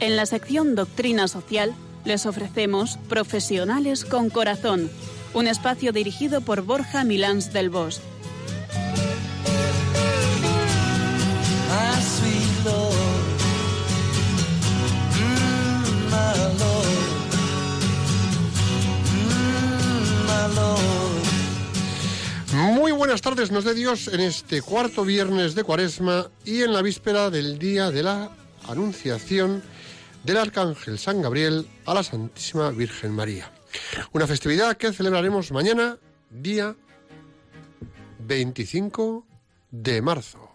En la sección Doctrina Social les ofrecemos Profesionales con Corazón, un espacio dirigido por Borja Milans del Bosch. Muy buenas tardes, nos de Dios, en este cuarto viernes de Cuaresma y en la víspera del día de la Anunciación del Arcángel San Gabriel a la Santísima Virgen María. Una festividad que celebraremos mañana, día 25 de marzo.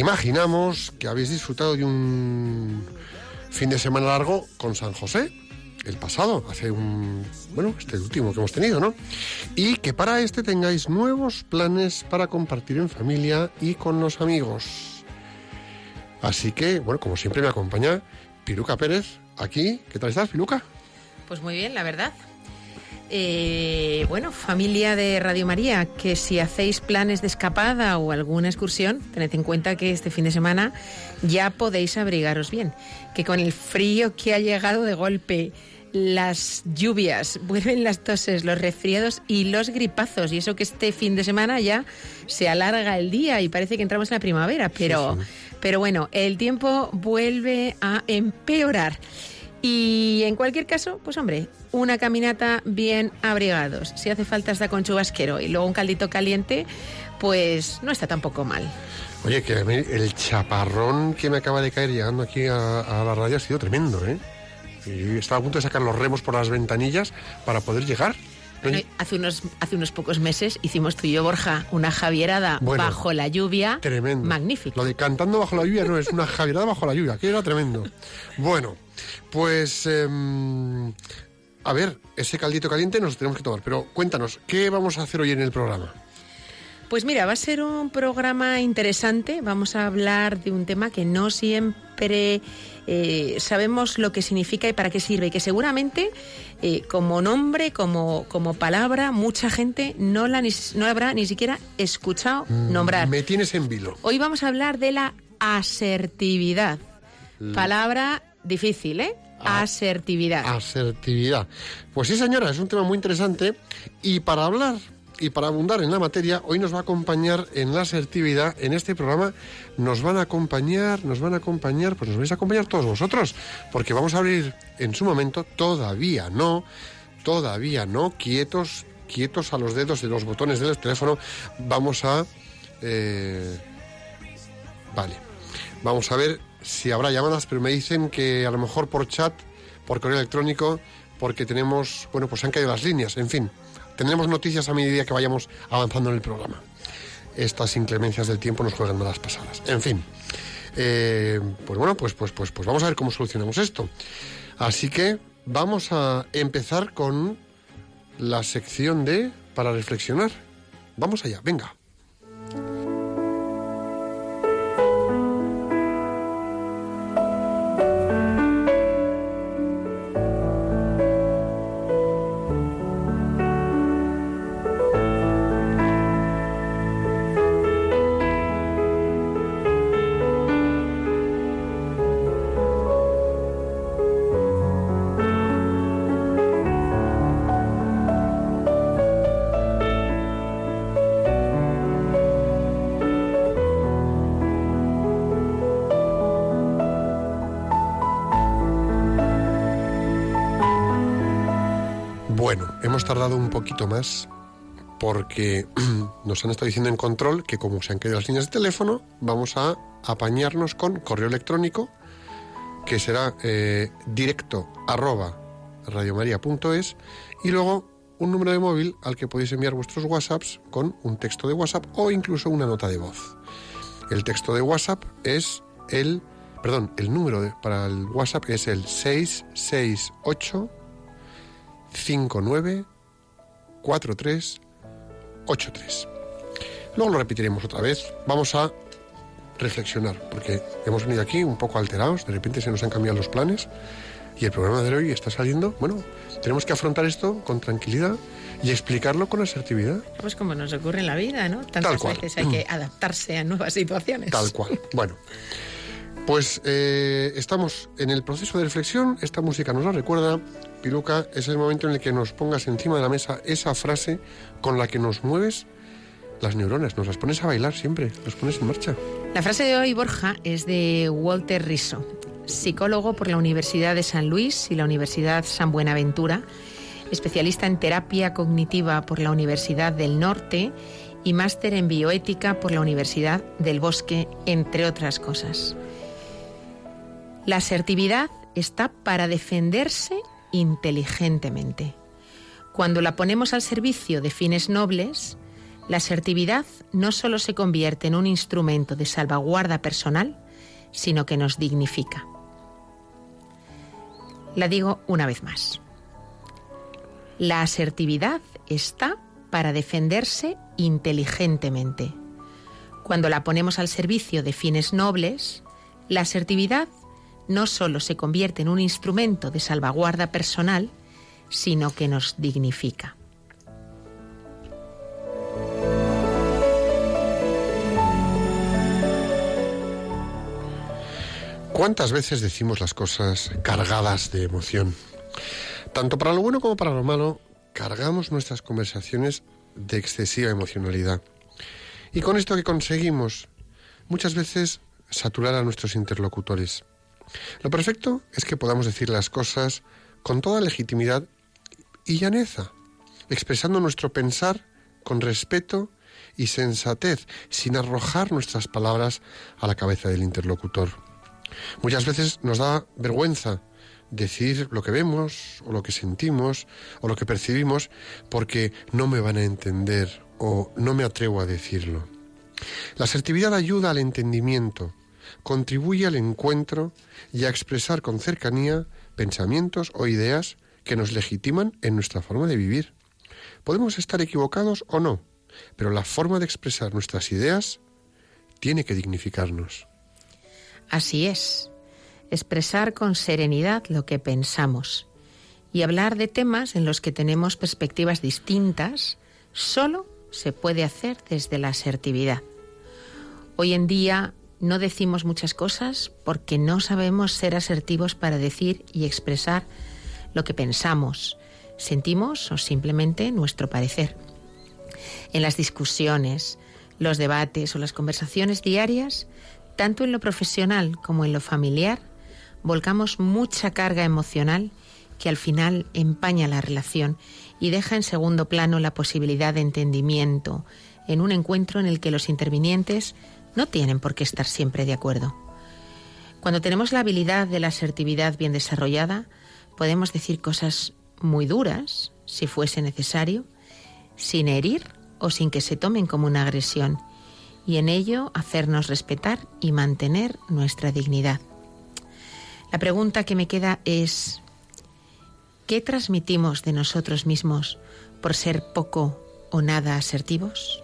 Imaginamos que habéis disfrutado de un fin de semana largo con San José, el pasado, hace un, bueno, este último que hemos tenido, ¿no? Y que para este tengáis nuevos planes para compartir en familia y con los amigos. Así que, bueno, como siempre me acompaña Piluca Pérez aquí. ¿Qué tal estás, Piluca? Pues muy bien, la verdad. Eh, bueno, familia de Radio María, que si hacéis planes de escapada o alguna excursión, tened en cuenta que este fin de semana ya podéis abrigaros bien, que con el frío que ha llegado de golpe, las lluvias, vuelven las toses, los resfriados y los gripazos, y eso que este fin de semana ya se alarga el día y parece que entramos en la primavera, pero, pero bueno, el tiempo vuelve a empeorar. Y en cualquier caso, pues hombre, una caminata bien abrigados. Si hace falta hasta con chubasquero y luego un caldito caliente, pues no está tampoco mal. Oye, que el chaparrón que me acaba de caer llegando aquí a, la radio ha sido tremendo, ¿eh? Y estaba a punto de sacar los remos por las ventanillas para poder llegar. hace, unos, hace unos pocos meses hicimos tú y yo, Borja, una javierada bajo la lluvia. Tremendo. Magnífico. Lo de cantando bajo la lluvia no es una javierada bajo la lluvia, que era tremendo. Bueno, pues em, a ver, ese caldito caliente nos tenemos que tomar. Pero cuéntanos, ¿qué vamos a hacer hoy en el programa? Pues mira, va a ser un programa interesante. Vamos a hablar de un tema que no siempre eh, sabemos lo que significa y para qué sirve. Y que seguramente, eh, como nombre, como, como palabra, mucha gente no la, no habrá ni siquiera escuchado mm, nombrar. Me tienes en vilo. Hoy vamos a hablar de la asertividad. Palabra difícil, ¿eh? Asertividad. Asertividad. Pues sí, señora, es un tema muy interesante y para hablar y para abundar en la materia, hoy nos va a acompañar en la asertividad, en este programa, nos van a acompañar, nos van a acompañar, pues nos vais a acompañar todos vosotros, porque vamos a abrir en su momento, todavía no, todavía no, quietos, quietos a los dedos de los botones del teléfono, vamos a... Eh, vale, vamos a ver si habrá llamadas, pero me dicen que a lo mejor por chat, por correo electrónico, porque tenemos, bueno, pues han caído las líneas, en fin, tendremos noticias a medida que vayamos avanzando en el programa. Estas inclemencias del tiempo nos juegan malas pasadas. En fin, eh, pues bueno, pues, pues, pues, pues vamos a ver cómo solucionamos esto. Así que vamos a empezar con la sección de para reflexionar. Vamos allá, venga. Tardado un poquito más porque nos han estado diciendo en control que como se han quedado las líneas de teléfono, vamos a apañarnos con correo electrónico que será eh, directo arroba radiomaria.es y luego un número de móvil al que podéis enviar vuestros WhatsApps con un texto de WhatsApp o incluso una nota de voz. El texto de WhatsApp es el, perdón, el número para el WhatsApp es el 668 59 4383. Luego lo repetiremos otra vez. Vamos a reflexionar, porque hemos venido aquí un poco alterados, de repente se nos han cambiado los planes. Y el programa de hoy está saliendo, bueno, tenemos que afrontar esto con tranquilidad y explicarlo con asertividad. Pues como nos ocurre en la vida, ¿no? Tantas veces hay que adaptarse a nuevas situaciones. Tal cual. Bueno, pues eh, estamos en el proceso de reflexión, esta música nos la recuerda. Piluca, es el momento en el que nos pongas encima de la mesa esa frase con la que nos mueves las neuronas, nos las pones a bailar siempre, nos pones en marcha. La frase de hoy, Borja, es de Walter Riso, psicólogo por la Universidad de San Luis y la Universidad San Buenaventura, especialista en terapia cognitiva por la Universidad del Norte y máster en bioética por la Universidad del Bosque, entre otras cosas. La asertividad está para defenderse inteligentemente. Cuando la ponemos al servicio de fines nobles, la asertividad no solo se convierte en un instrumento de salvaguarda personal, sino que nos dignifica. La digo una vez más. La asertividad está para defenderse inteligentemente. Cuando la ponemos al servicio de fines nobles, la asertividad no solo se convierte en un instrumento de salvaguarda personal, sino que nos dignifica. ¿Cuántas veces decimos las cosas cargadas de emoción? Tanto para lo bueno como para lo malo, cargamos nuestras conversaciones de excesiva emocionalidad. Y con esto que conseguimos, muchas veces saturar a nuestros interlocutores. Lo perfecto es que podamos decir las cosas con toda legitimidad y llaneza, expresando nuestro pensar con respeto y sensatez, sin arrojar nuestras palabras a la cabeza del interlocutor. Muchas veces nos da vergüenza decir lo que vemos o lo que sentimos o lo que percibimos porque no me van a entender o no me atrevo a decirlo. La asertividad ayuda al entendimiento, contribuye al encuentro y a expresar con cercanía pensamientos o ideas que nos legitiman en nuestra forma de vivir. Podemos estar equivocados o no, pero la forma de expresar nuestras ideas tiene que dignificarnos. Así es, expresar con serenidad lo que pensamos y hablar de temas en los que tenemos perspectivas distintas solo se puede hacer desde la asertividad. Hoy en día no decimos muchas cosas porque no sabemos ser asertivos para decir y expresar lo que pensamos, sentimos o simplemente nuestro parecer. En las discusiones, los debates o las conversaciones diarias, tanto en lo profesional como en lo familiar, volcamos mucha carga emocional que al final empaña la relación y deja en segundo plano la posibilidad de entendimiento en un encuentro en el que los intervinientes no tienen por qué estar siempre de acuerdo. Cuando tenemos la habilidad de la asertividad bien desarrollada, podemos decir cosas muy duras, si fuese necesario, sin herir o sin que se tomen como una agresión, y en ello hacernos respetar y mantener nuestra dignidad. La pregunta que me queda es, ¿qué transmitimos de nosotros mismos por ser poco o nada asertivos?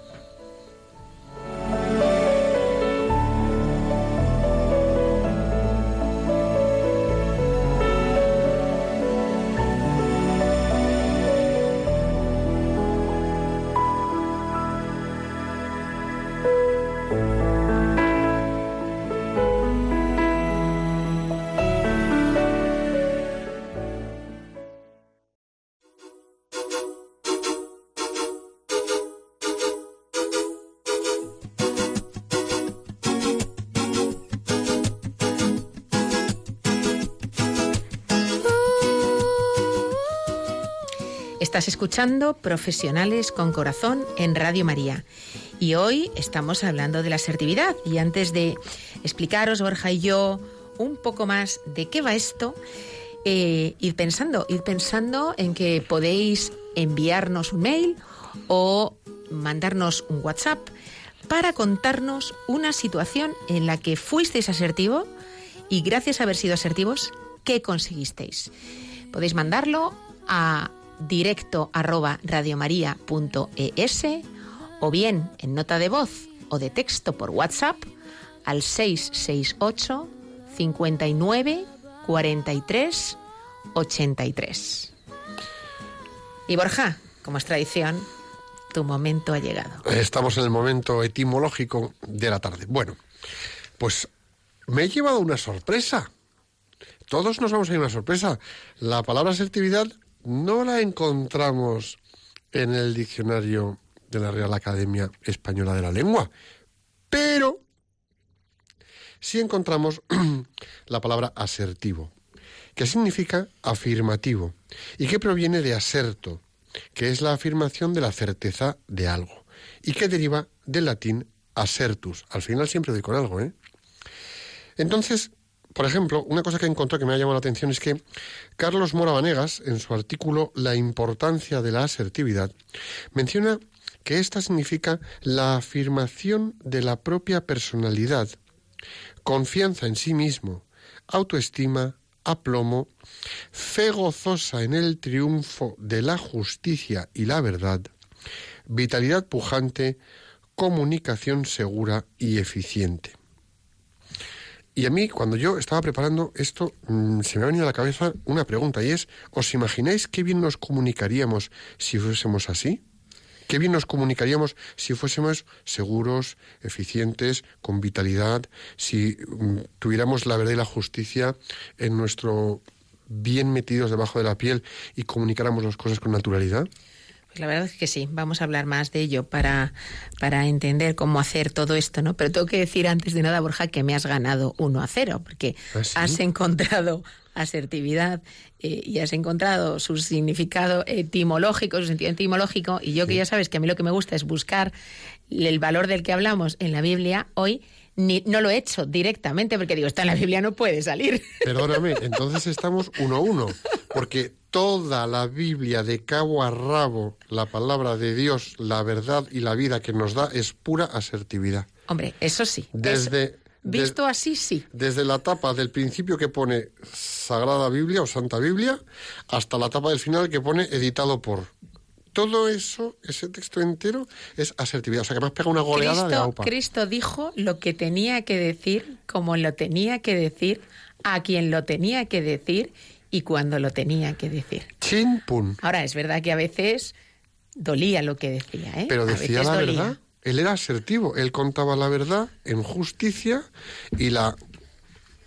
Estás escuchando Profesionales con Corazón en Radio María. Y hoy estamos hablando de la asertividad. Y antes de explicaros, Borja y yo, un poco más de qué va esto, eh, id pensando, id pensando en que podéis enviarnos un mail o mandarnos un WhatsApp para contarnos una situación en la que fuisteis asertivo y gracias a haber sido asertivos, ¿qué conseguisteis? Podéis mandarlo a directo arroba radiomaria.es o bien en nota de voz o de texto por WhatsApp al 668 59 43 83. Y Borja, como es tradición, tu momento ha llegado. Estamos en el momento etimológico de la tarde. Bueno, pues me he llevado una sorpresa. Todos nos vamos a ir una sorpresa. La palabra asertividad no la encontramos en el diccionario de la Real Academia Española de la Lengua, pero sí encontramos la palabra asertivo, que significa afirmativo y que proviene de aserto, que es la afirmación de la certeza de algo y que deriva del latín asertus. Al final siempre doy con algo, ¿eh? Entonces, por ejemplo, una cosa que encontré que me ha llamado la atención es que Carlos Mora Vanegas, en su artículo La importancia de la asertividad, menciona que esta significa la afirmación de la propia personalidad, confianza en sí mismo, autoestima, aplomo, fe gozosa en el triunfo de la justicia y la verdad, vitalidad pujante, comunicación segura y eficiente. Y a mí, cuando yo estaba preparando esto, mm, se me ha venido a la cabeza una pregunta y es, ¿os imagináis qué bien nos comunicaríamos si fuésemos así? Qué bien nos comunicaríamos si fuésemos seguros, eficientes, con vitalidad, si mm, tuviéramos la verdad y la justicia en nuestro bien metidos debajo de la piel y comunicáramos las cosas con naturalidad. La verdad es que sí, vamos a hablar más de ello para, para entender cómo hacer todo esto, ¿no? Pero tengo que decir antes de nada, Borja, que me has ganado uno a cero, porque ¿Ah, sí? has encontrado asertividad eh, y has encontrado su significado etimológico, su sentido etimológico, y yo que ya sabes que a mí lo que me gusta es buscar el valor del que hablamos en la Biblia, hoy ni, no lo he hecho directamente, porque digo, está en la Biblia, no puede salir. Perdóname, entonces estamos uno a uno, porque toda la Biblia de cabo a rabo, la palabra de Dios, la verdad y la vida que nos da es pura asertividad. Hombre, eso sí. Desde, eso- visto de- así, sí. desde la tapa del principio que pone Sagrada Biblia o Santa Biblia hasta la tapa del final que pone editado por. Todo eso, ese texto entero, es asertividad. O sea, que me has pegado una goleada de Cristo, aupa. Cristo dijo lo que tenía que decir, como lo tenía que decir, a quien lo tenía que decir y cuando lo tenía que decir. Chin, pum. Ahora, es verdad que a veces dolía lo que decía, ¿eh? Pero A decía veces la dolía. verdad. Él era asertivo. Él contaba la verdad en justicia y la.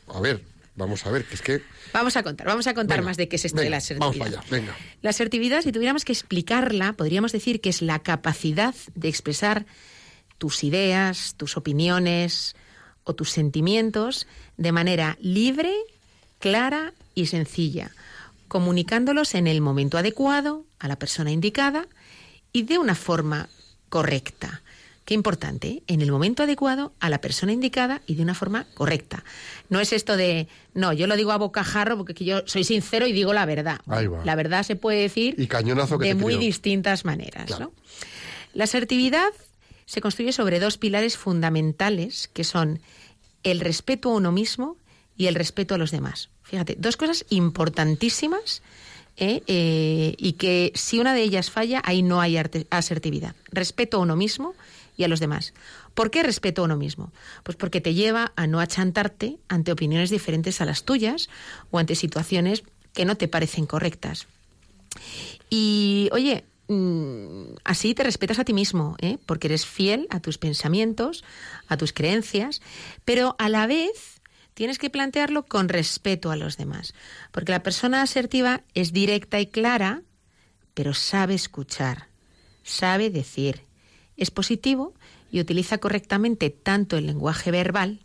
A ver, vamos a ver, que es que. Vamos a contar, vamos a contar Venga, más de qué es esto de la asertividad. Vamos para allá, venga. La asertividad, si tuviéramos que explicarla, podríamos decir que es la capacidad de expresar tus ideas, tus opiniones o tus sentimientos de manera libre, clara y sencilla, comunicándolos en el momento adecuado, a la persona indicada y de una forma correcta. Qué importante, ¿eh? en el momento adecuado, a la persona indicada y de una forma correcta. No es esto de, no, yo lo digo a bocajarro porque que yo soy sincero y digo la verdad. Ahí va. La verdad se puede decir Y cañonazo que de muy creo. distintas maneras. Claro. ¿no? La asertividad se construye sobre dos pilares fundamentales que son el respeto a uno mismo y el respeto a los demás. Fíjate, dos cosas importantísimas ¿eh? Eh, y que si una de ellas falla, ahí no hay asertividad. Respeto a uno mismo y a los demás. ¿Por qué respeto a uno mismo? Pues porque te lleva a no achantarte ante opiniones diferentes a las tuyas o ante situaciones que no te parecen correctas. Y oye, mm, así te respetas a ti mismo, ¿eh? porque eres fiel a tus pensamientos, a tus creencias, pero a la vez tienes que plantearlo con respeto a los demás, porque la persona asertiva es directa y clara, pero sabe escuchar, sabe decir, es positivo y utiliza correctamente tanto el lenguaje verbal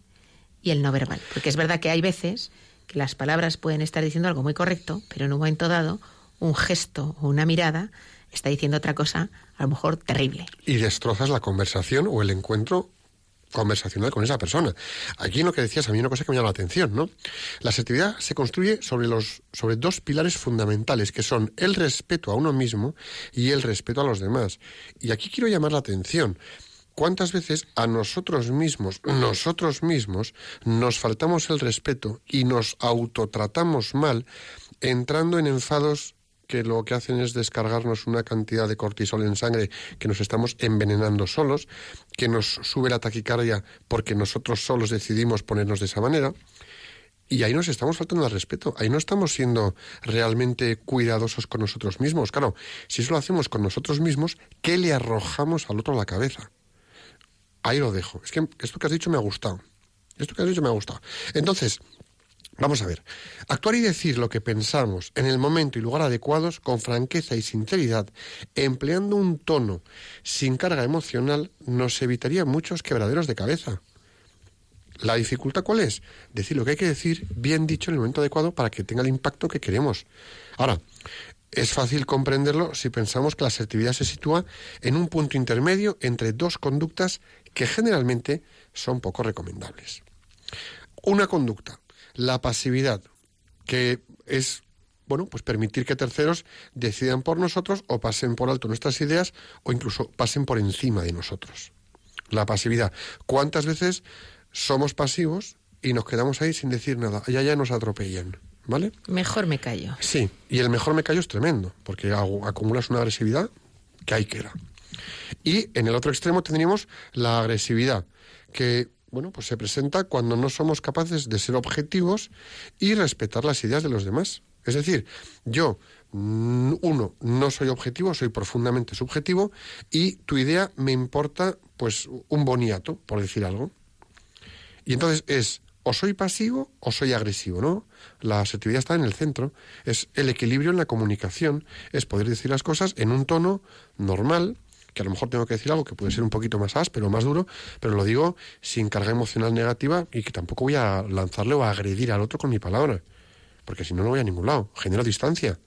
y el no verbal, porque es verdad que hay veces que las palabras pueden estar diciendo algo muy correcto, pero en un momento dado un gesto o una mirada está diciendo otra cosa, a lo mejor terrible. Y destrozas la conversación o el encuentro conversacional con esa persona. Aquí en lo que decías, a mí una cosa que me llama la atención, ¿no? La asertividad se construye sobre, los, sobre dos pilares fundamentales, que son el respeto a uno mismo y el respeto a los demás. Y aquí quiero llamar la atención. ¿Cuántas veces a nosotros mismos, nosotros mismos, nos faltamos el respeto y nos autotratamos mal, entrando en enfados que lo que hacen es descargarnos una cantidad de cortisol en sangre que nos estamos envenenando solos, que nos sube la taquicardia porque nosotros solos decidimos ponernos de esa manera. Y ahí nos estamos faltando al respeto, ahí no estamos siendo realmente cuidadosos con nosotros mismos. Claro, si eso lo hacemos con nosotros mismos, ¿qué le arrojamos al otro a la cabeza? Ahí lo dejo. Es que esto que has dicho me ha gustado. Esto que has dicho me ha gustado. Entonces, Vamos a ver, actuar y decir lo que pensamos en el momento y lugar adecuados con franqueza y sinceridad, empleando un tono sin carga emocional, nos evitaría muchos quebraderos de cabeza. ¿La dificultad cuál es? Decir lo que hay que decir bien dicho en el momento adecuado para que tenga el impacto que queremos. Ahora, es fácil comprenderlo si pensamos que la asertividad se sitúa en un punto intermedio entre dos conductas que generalmente son poco recomendables. Una conducta la pasividad, que es bueno, pues permitir que terceros decidan por nosotros o pasen por alto nuestras ideas o incluso pasen por encima de nosotros. La pasividad. ¿Cuántas veces somos pasivos y nos quedamos ahí sin decir nada? Allá nos atropellan, ¿vale? Mejor me callo. Sí, y el mejor me callo es tremendo, porque acumulas una agresividad que ahí queda. Y en el otro extremo tendríamos la agresividad, que bueno, pues se presenta cuando no somos capaces de ser objetivos y respetar las ideas de los demás. Es decir, yo, mm, uno, no soy objetivo, soy profundamente subjetivo y tu idea me importa, pues, un boniato, por decir algo. Y entonces es o soy pasivo o soy agresivo, ¿no? La asertividad está en el centro, es el equilibrio en la comunicación, es poder decir las cosas en un tono normal, que a lo mejor tengo que decir algo que puede ser un poquito más áspero, más duro, pero lo digo sin carga emocional negativa y que tampoco voy a lanzarle o a agredir al otro con mi palabra, porque si no, no voy a ningún lado, genero distancia.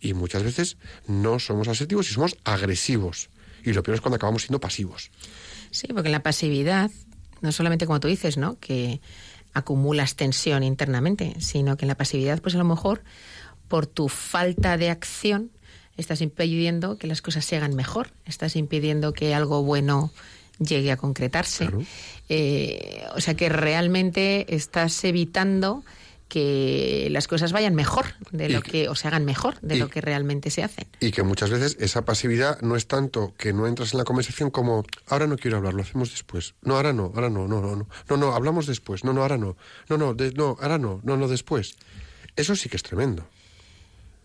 Y muchas veces no somos asertivos y somos agresivos. Y lo peor es cuando acabamos siendo pasivos. Sí, porque en la pasividad, no solamente como tú dices, ¿no? Que acumulas tensión internamente, sino que en la pasividad, pues a lo mejor por tu falta de acción, estás impidiendo que las cosas se hagan mejor, estás impidiendo que algo bueno llegue a concretarse. Eh, o sea que realmente estás evitando que las cosas vayan mejor de lo que, o se hagan mejor de lo que realmente se hacen. Y que muchas veces esa pasividad no es tanto que no entras en la conversación como ahora no quiero hablar, lo hacemos después. No, ahora no, ahora no, no, no, no, no, no hablamos después. No, no, ahora no. No, no, no, ahora no, no, no, después. Eso sí que es tremendo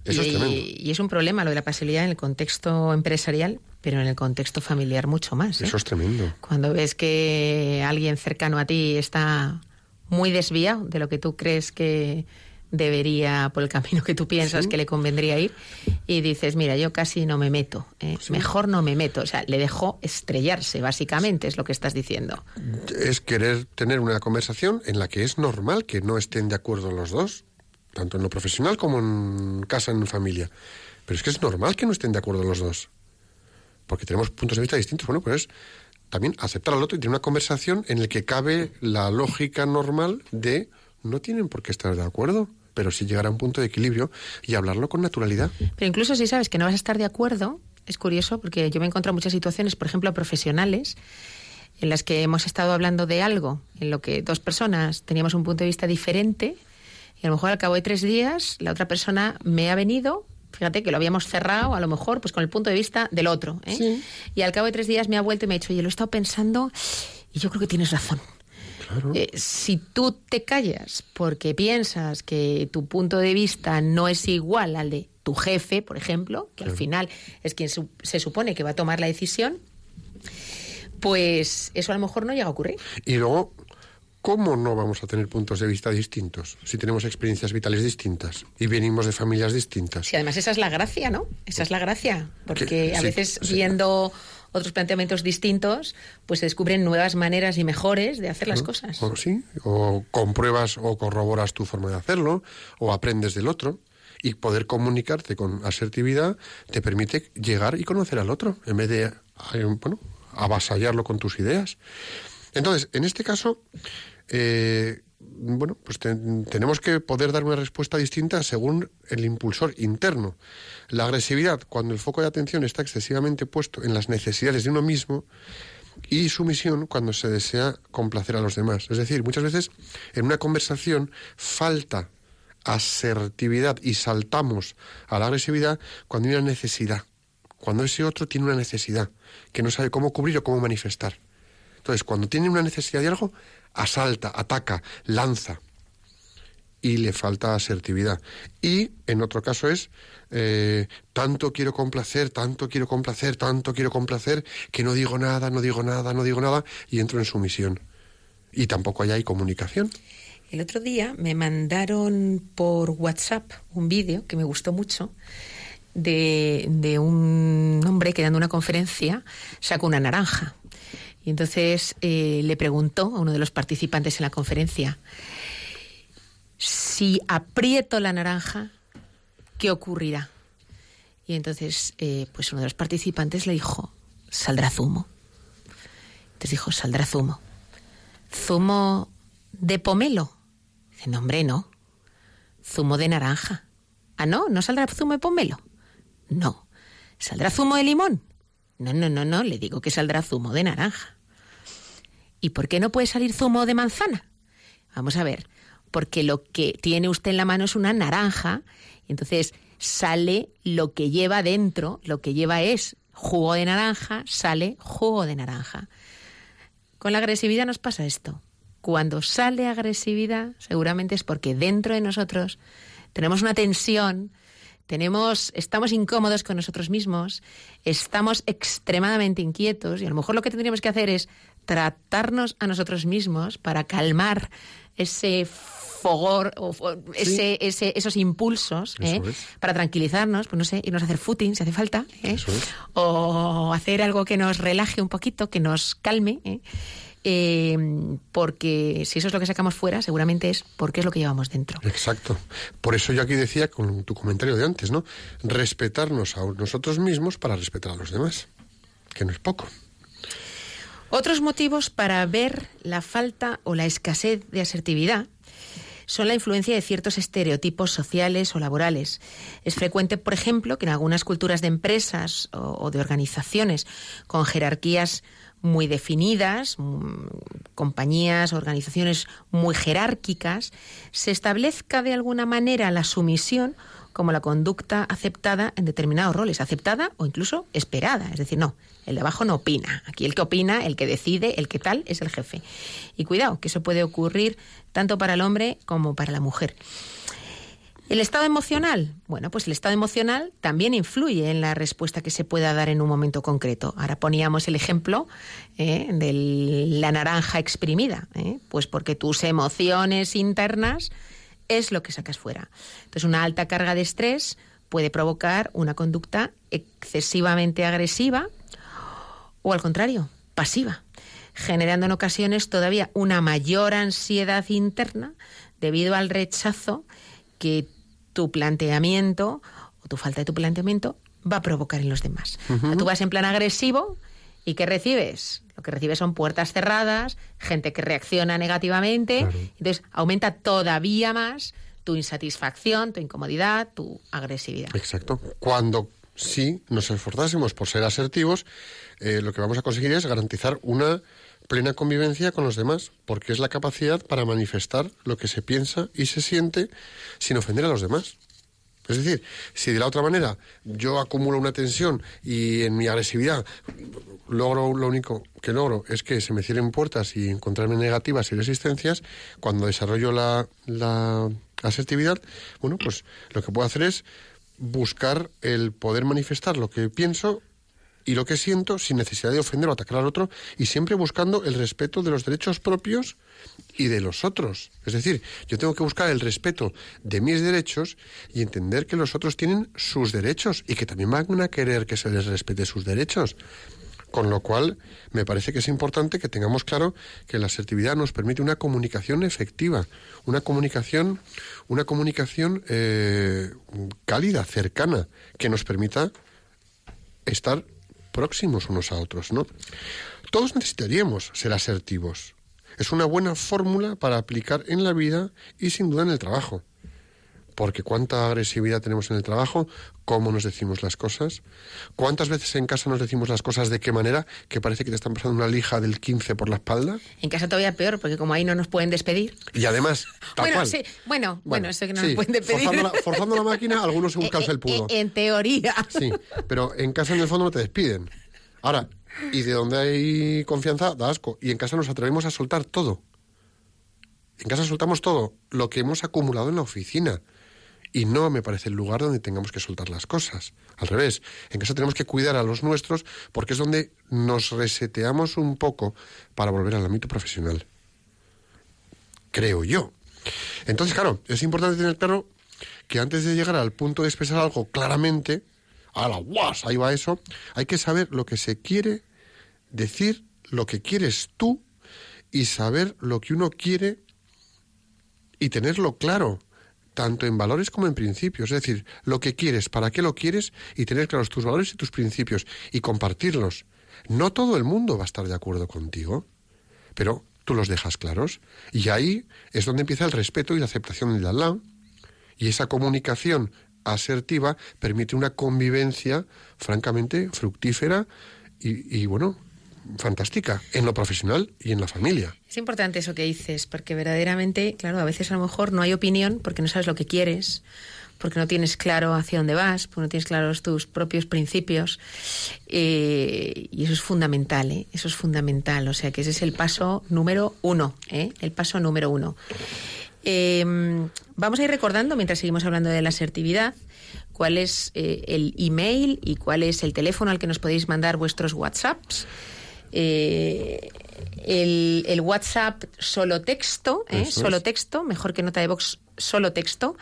y, es un problema lo de la pasividad en el contexto empresarial, pero en el contexto familiar mucho más. ¿eh? Eso es tremendo. Cuando ves que alguien cercano a ti está muy desviado de lo que tú crees que debería, por el camino que tú piensas que le convendría ir, y dices, mira, yo casi no me meto, ¿eh? mejor no me meto. O sea, le dejo estrellarse, básicamente, es lo que estás diciendo. Es querer tener una conversación en la que es normal que no estén de acuerdo los dos tanto en lo profesional como en casa, en familia. Pero es que es normal que no estén de acuerdo los dos, porque tenemos puntos de vista distintos. Bueno, pues es también aceptar al otro y tener una conversación en la que cabe la lógica normal de no tienen por qué estar de acuerdo, pero sí llegar a un punto de equilibrio y hablarlo con naturalidad. Pero incluso si sabes que no vas a estar de acuerdo, es curioso porque yo me he encontrado muchas situaciones, por ejemplo, profesionales, en las que hemos estado hablando de algo en lo que dos personas teníamos un punto de vista diferente y a lo mejor al cabo de tres días la otra persona me ha venido fíjate que lo habíamos cerrado a lo mejor pues con el punto de vista del otro ¿eh? y al cabo de tres días me ha vuelto y me ha dicho oye lo he estado pensando y yo creo que tienes razón eh, si tú te callas porque piensas que tu punto de vista no es igual al de tu jefe, por ejemplo, que al final es quien se supone que va a tomar la decisión, pues eso a lo mejor no llega a ocurrir. Y luego ¿Cómo no vamos a tener puntos de vista distintos si tenemos experiencias vitales distintas y venimos de familias distintas? Sí, además esa es la gracia, ¿no? Esa es la gracia, porque a veces viendo otros planteamientos distintos, pues se descubren nuevas maneras y mejores de hacer las cosas. O, sí, o compruebas o corroboras tu forma de hacerlo, o aprendes del otro. Y poder comunicarte con asertividad te permite llegar y conocer al otro, en vez de bueno, avasallarlo con tus ideas. Entonces, en este caso, eh, bueno, pues tenemos que poder dar una respuesta distinta según el impulsor interno. La agresividad, cuando el foco de atención está excesivamente puesto en las necesidades de uno mismo, y sumisión cuando se desea complacer a los demás. Es decir, muchas veces en una conversación falta asertividad y saltamos a la agresividad cuando hay una necesidad, cuando ese otro tiene una necesidad que no sabe cómo cubrir o cómo manifestar. Entonces, cuando tiene una necesidad de algo, asalta, ataca, lanza. y le falta asertividad. Y en otro caso es eh, tanto quiero complacer, tanto quiero complacer, tanto quiero complacer, que no digo nada, no digo nada, no digo nada y entro en sumisión. Y tampoco hay comunicación. El otro día me mandaron por WhatsApp un vídeo que me gustó mucho de, de un hombre que dando una conferencia sacó una naranja. Y entonces eh, le preguntó a uno de los participantes en la conferencia, si aprieto la naranja, ¿qué ocurrirá? Y entonces, eh, pues uno de los participantes le dijo, saldrá zumo. Entonces dijo, saldrá zumo. ¿Zumo de pomelo? Dice, no, hombre, no. Zumo de naranja. Ah, no, ¿no saldrá zumo de pomelo? No. ¿Saldrá zumo de limón? No, no, no, no, le digo que saldrá zumo de naranja. ¿Y por qué no puede salir zumo de manzana? Vamos a ver, porque lo que tiene usted en la mano es una naranja, y entonces sale lo que lleva dentro, lo que lleva es jugo de naranja, sale jugo de naranja. Con la agresividad nos pasa esto. Cuando sale agresividad, seguramente es porque dentro de nosotros tenemos una tensión, tenemos, estamos incómodos con nosotros mismos, estamos extremadamente inquietos y a lo mejor lo que tendríamos que hacer es tratarnos a nosotros mismos para calmar ese fogor o ese, ese, esos impulsos ¿eh? para tranquilizarnos, pues no sé, irnos a hacer footing si hace falta, ¿eh? o hacer algo que nos relaje un poquito, que nos calme. ¿eh? Porque si eso es lo que sacamos fuera, seguramente es porque es lo que llevamos dentro. Exacto. Por eso yo aquí decía con tu comentario de antes, ¿no? Respetarnos a nosotros mismos para respetar a los demás, que no es poco. Otros motivos para ver la falta o la escasez de asertividad son la influencia de ciertos estereotipos sociales o laborales. Es frecuente, por ejemplo, que en algunas culturas de empresas o, de organizaciones con jerarquías muy definidas, mm, compañías, organizaciones muy jerárquicas, se establezca de alguna manera la sumisión como la conducta aceptada en determinados roles, aceptada o incluso esperada. Es decir, no, el de abajo no opina. Aquí el que opina, el que decide, el que tal, es el jefe. Y cuidado, que eso puede ocurrir tanto para el hombre como para la mujer. ¿El estado emocional? Bueno, pues el estado emocional también influye en la respuesta que se pueda dar en un momento concreto. Ahora poníamos el ejemplo eh, de la naranja exprimida, eh, pues porque tus emociones internas es lo que sacas fuera. Entonces, una alta carga de estrés puede provocar una conducta excesivamente agresiva o, al contrario, pasiva, generando en ocasiones todavía una mayor ansiedad interna debido al rechazo que tu planteamiento o tu falta de tu planteamiento va a provocar en los demás. Tú vas en plan agresivo y ¿qué recibes? Lo que recibes son puertas cerradas, gente que reacciona negativamente, entonces aumenta todavía más tu insatisfacción, tu incomodidad, tu agresividad. Exacto. Cuando sí nos esforzásemos por ser asertivos, eh, lo que vamos a conseguir es garantizar una plena convivencia con los demás, porque es la capacidad para manifestar lo que se piensa y se siente sin ofender a los demás. Es decir, si de la otra manera yo acumulo una tensión y en mi agresividad logro lo único que logro es que se me cierren puertas y encontrarme negativas y resistencias, cuando desarrollo la, la asertividad, bueno, pues lo que puedo hacer es buscar el poder manifestar lo que pienso y lo que siento sin necesidad de ofender o atacar al otro y siempre buscando el respeto de los derechos propios y de los otros. Es decir, yo tengo que buscar el respeto de mis derechos y entender que los otros tienen sus derechos y que también van a querer que se les respete sus derechos. Con lo cual, me parece que es importante que tengamos claro que la asertividad nos permite una comunicación efectiva, una comunicación, una comunicación eh, cálida, cercana, que nos permita estar próximos unos a otros, ¿no? Todos necesitaríamos ser asertivos. Es una buena fórmula para aplicar en la vida y sin duda en el trabajo porque cuánta agresividad tenemos en el trabajo, cómo nos decimos las cosas, cuántas veces en casa nos decimos las cosas de qué manera, que parece que te están pasando una lija del 15 por la espalda. En casa todavía peor, porque como ahí no nos pueden despedir. Y además, bueno, sí, bueno, bueno, eso que no nos pueden despedir. Forzando la, máquina, algunos se buscan el pudo. En teoría. Sí, pero en casa en el fondo no te despiden. Ahora, y de donde hay confianza, da asco. Y en casa nos atrevemos a soltar todo En casa soltamos todo lo que hemos acumulado en la oficina. Y no me parece el lugar donde tengamos que soltar las cosas. Al revés, en casa tenemos que cuidar a los nuestros porque es donde nos reseteamos un poco para volver al ámbito profesional. Creo yo. Entonces, claro, es importante tener claro que antes de llegar al punto de expresar algo claramente, a la guas, ahí va eso, hay que saber lo que se quiere decir, lo que quieres tú y saber lo que uno quiere y tenerlo claro, tanto en valores como en principios. Es decir, lo que quieres, para qué lo quieres y tener claros tus valores y tus principios y compartirlos. No todo el mundo va a estar de acuerdo contigo, pero tú los dejas claros. Y ahí es donde empieza el respeto y la aceptación del Allah. Y esa comunicación asertiva permite una convivencia francamente fructífera y, y bueno, fantástica en lo profesional y en la familia. Es importante eso que dices, porque verdaderamente, claro, a veces a lo mejor no hay opinión porque no sabes lo que quieres, porque no tienes claro hacia dónde vas, porque no tienes claros tus propios principios. Eh, y eso es fundamental, ¿eh? Eso es fundamental. O sea que ese es el paso número uno, ¿eh? El paso número uno. Vamos a ir recordando, mientras seguimos hablando de la asertividad, cuál es el email y cuál es el teléfono al que nos podéis mandar vuestros WhatsApps. Eh, el, el, WhatsApp solo texto, ¿eh? solo es. texto, mejor que nota de box, solo texto,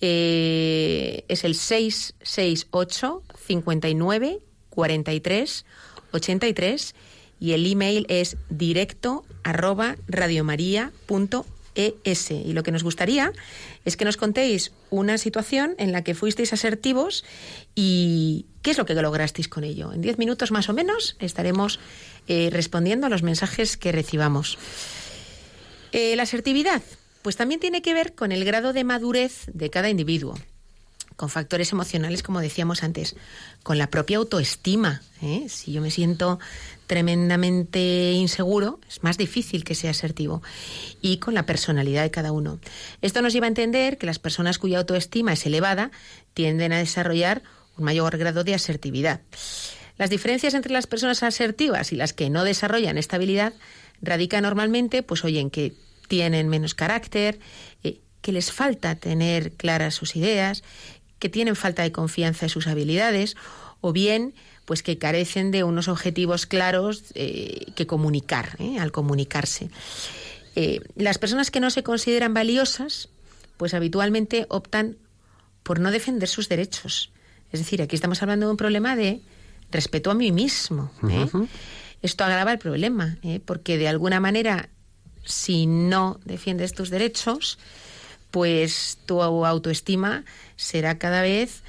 eh, es el 668 59 43 83 y el email es directo arroba radiomaria.es. Y lo que nos gustaría es que nos contéis una situación en la que fuisteis asertivos y qué es lo que lograsteis con ello. En diez minutos más o menos estaremos eh, respondiendo a los mensajes que recibamos. Eh, la asertividad, pues también tiene que ver con el grado de madurez de cada individuo, con factores emocionales, como decíamos antes, con la propia autoestima. ¿eh? Si yo me siento tremendamente inseguro, es más difícil que sea asertivo. Y con la personalidad de cada uno. Esto nos lleva a entender que las personas cuya autoestima es elevada tienden a desarrollar un mayor grado de asertividad. Las diferencias entre las personas asertivas y las que no desarrollan estabilidad radican normalmente, pues oye, en que tienen menos carácter, eh, que les falta tener claras sus ideas, que tienen falta de confianza en sus habilidades, o bien pues que carecen de unos objetivos claros eh, que comunicar, ¿eh? al comunicarse. Eh, las personas que no se consideran valiosas, pues habitualmente optan por no defender sus derechos. Es decir, aquí estamos hablando de un problema de respeto a mí mismo. Uh-huh. Esto agrava el problema, porque de alguna manera, si no defiendes tus derechos, pues tu autoestima será cada vez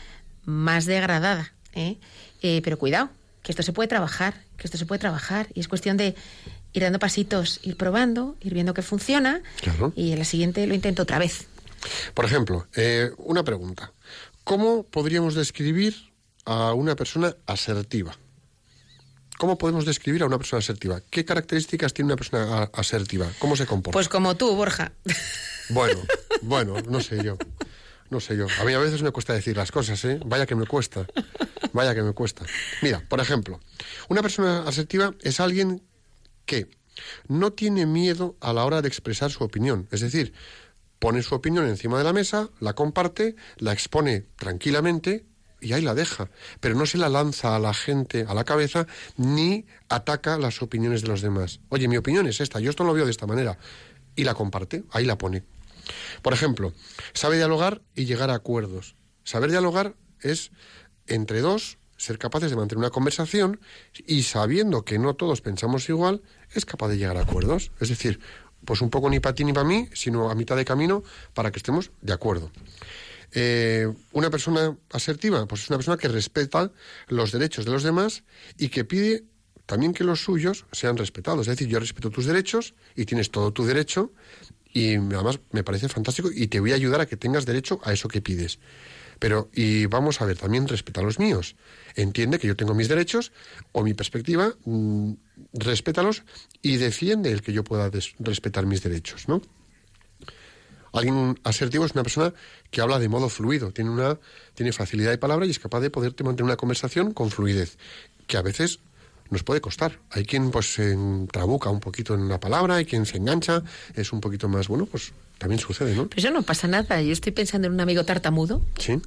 más degradada. ¿eh? Eh, pero cuidado, que esto se puede trabajar, que esto se puede trabajar y es cuestión de ir dando pasitos, ir probando, ir viendo que funciona claro. y en la siguiente lo intento otra vez. Por ejemplo, eh, una pregunta. ¿Cómo podríamos describir a una persona asertiva? ¿Cómo podemos describir a una persona asertiva? ¿Qué características tiene una persona asertiva? ¿Cómo se comporta? Pues como tú, Borja. Bueno, bueno, no sé yo. No sé yo. A mí a veces me cuesta decir las cosas, ¿eh? Vaya que me cuesta. Vaya que me cuesta. Mira, por ejemplo, una persona asertiva es alguien que no tiene miedo a la hora de expresar su opinión. Es decir, pone su opinión encima de la mesa, la comparte, la expone tranquilamente y ahí la deja. Pero no se la lanza a la gente a la cabeza ni ataca las opiniones de los demás. Oye, mi opinión es esta, yo esto lo veo de esta manera. Y la comparte, ahí la pone. Por ejemplo, sabe dialogar y llegar a acuerdos. Saber dialogar es entre dos ser capaces de mantener una conversación y sabiendo que no todos pensamos igual, es capaz de llegar a acuerdos. Es decir, pues un poco ni para ti ni para mí, sino a mitad de camino para que estemos de acuerdo. Eh, una persona asertiva, pues es una persona que respeta los derechos de los demás y que pide también que los suyos sean respetados. Es decir, yo respeto tus derechos y tienes todo tu derecho y además me parece fantástico y te voy a ayudar a que tengas derecho a eso que pides. Pero, y vamos a ver, también respeta los míos. Entiende que yo tengo mis derechos o mi perspectiva, mmm, respétalos y defiende el que yo pueda respetar mis derechos, ¿no? Alguien asertivo es una persona que habla de modo fluido, tiene, una, tiene facilidad de palabra y es capaz de poderte mantener una conversación con fluidez, que a veces nos puede costar. Hay quien pues se trabuca un poquito en una palabra, hay quien se engancha, es un poquito más, bueno, pues también sucede, ¿no? Pero eso no pasa nada. Yo estoy pensando en un amigo tartamudo. Sí.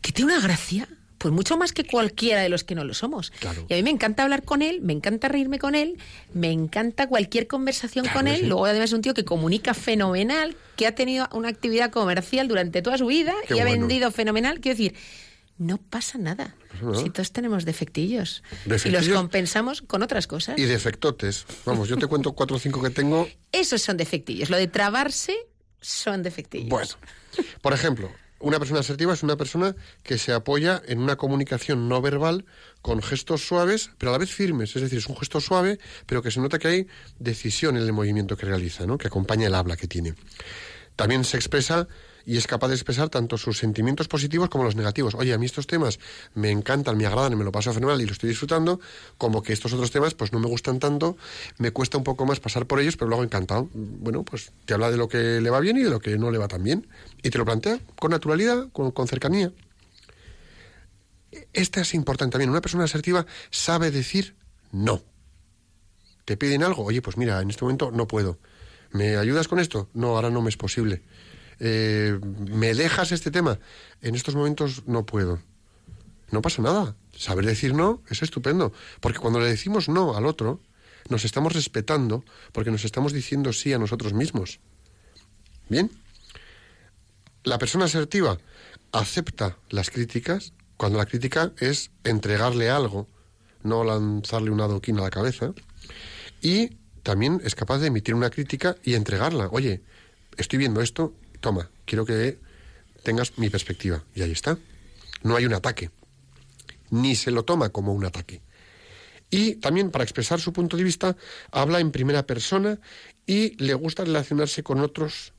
Que tiene una gracia. Pues mucho más que cualquiera de los que no lo somos. Claro. Y a mí me encanta hablar con él, me encanta reírme con él, me encanta cualquier conversación Claro con él. sí. Luego además es un tío que comunica fenomenal, que ha tenido una actividad comercial durante toda su vida Qué y ha vendido fenomenal. Quiero decir, no pasa nada. Si todos tenemos defectillos. Y Defectillos. los compensamos con otras cosas. Y defectotes. Vamos, yo te cuento cuatro o cinco que tengo. Esos son defectillos. Lo de trabarse son defectillos. Bueno, por ejemplo, una persona asertiva es una persona que se apoya en una comunicación no verbal con gestos suaves, pero a la vez firmes. Es decir, es un gesto suave, pero que se nota que hay decisión en el movimiento que realiza, ¿no? que acompaña el habla que tiene. También se expresa y es capaz de expresar tanto sus sentimientos positivos como los negativos. Oye, a mí estos temas me encantan, me agradan, me lo paso fenomenal y lo estoy disfrutando, como que estos otros temas pues no me gustan tanto, me cuesta un poco más pasar por ellos, pero luego encantado. Bueno, pues te habla de lo que le va bien y de lo que no le va tan bien. Y te lo plantea con naturalidad, con, con cercanía. Esta es importante también. Una persona asertiva sabe decir no. Te piden algo, oye, pues mira, en este momento no puedo. ¿Me ayudas con esto? No, ahora no me es posible. Eh, ¿Me dejas este tema? En estos momentos no puedo. No pasa nada. Saber decir no es estupendo. Porque cuando le decimos no al otro, nos estamos respetando porque nos estamos diciendo sí a nosotros mismos. ¿Bien? La persona asertiva acepta las críticas cuando la crítica es entregarle algo, no lanzarle una adoquina a la cabeza. Y también es capaz de emitir una crítica y entregarla. Oye, estoy viendo esto, toma, quiero que tengas mi perspectiva. Y ahí está. No hay un ataque. Ni se lo toma como un ataque. Y también para expresar su punto de vista habla en primera persona y le gusta relacionarse con otros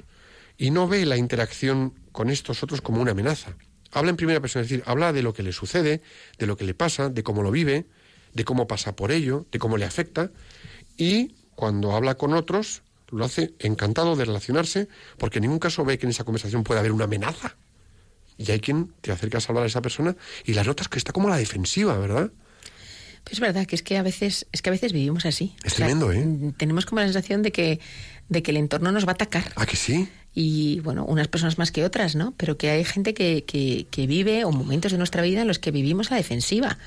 y no ve la interacción con estos otros como una amenaza. Habla en primera persona, es decir, habla de lo que le sucede, de lo que le pasa, de cómo lo vive, de cómo pasa por ello, de cómo le afecta y cuando habla con otros lo hace encantado de relacionarse porque en ningún caso ve que en esa conversación puede haber una amenaza. Y hay quien te acercas a hablar a esa persona y la notas que está como a la defensiva, ¿verdad? Pues es verdad que es que a veces es que a veces vivimos así. Es tremendo, ¿eh? mm, Tenemos como la sensación de que de que el entorno nos va a atacar. ¿A que sí? Y bueno, unas personas más que otras, ¿no? Pero que hay gente que, que, que vive o momentos de nuestra vida en los que vivimos a la defensiva.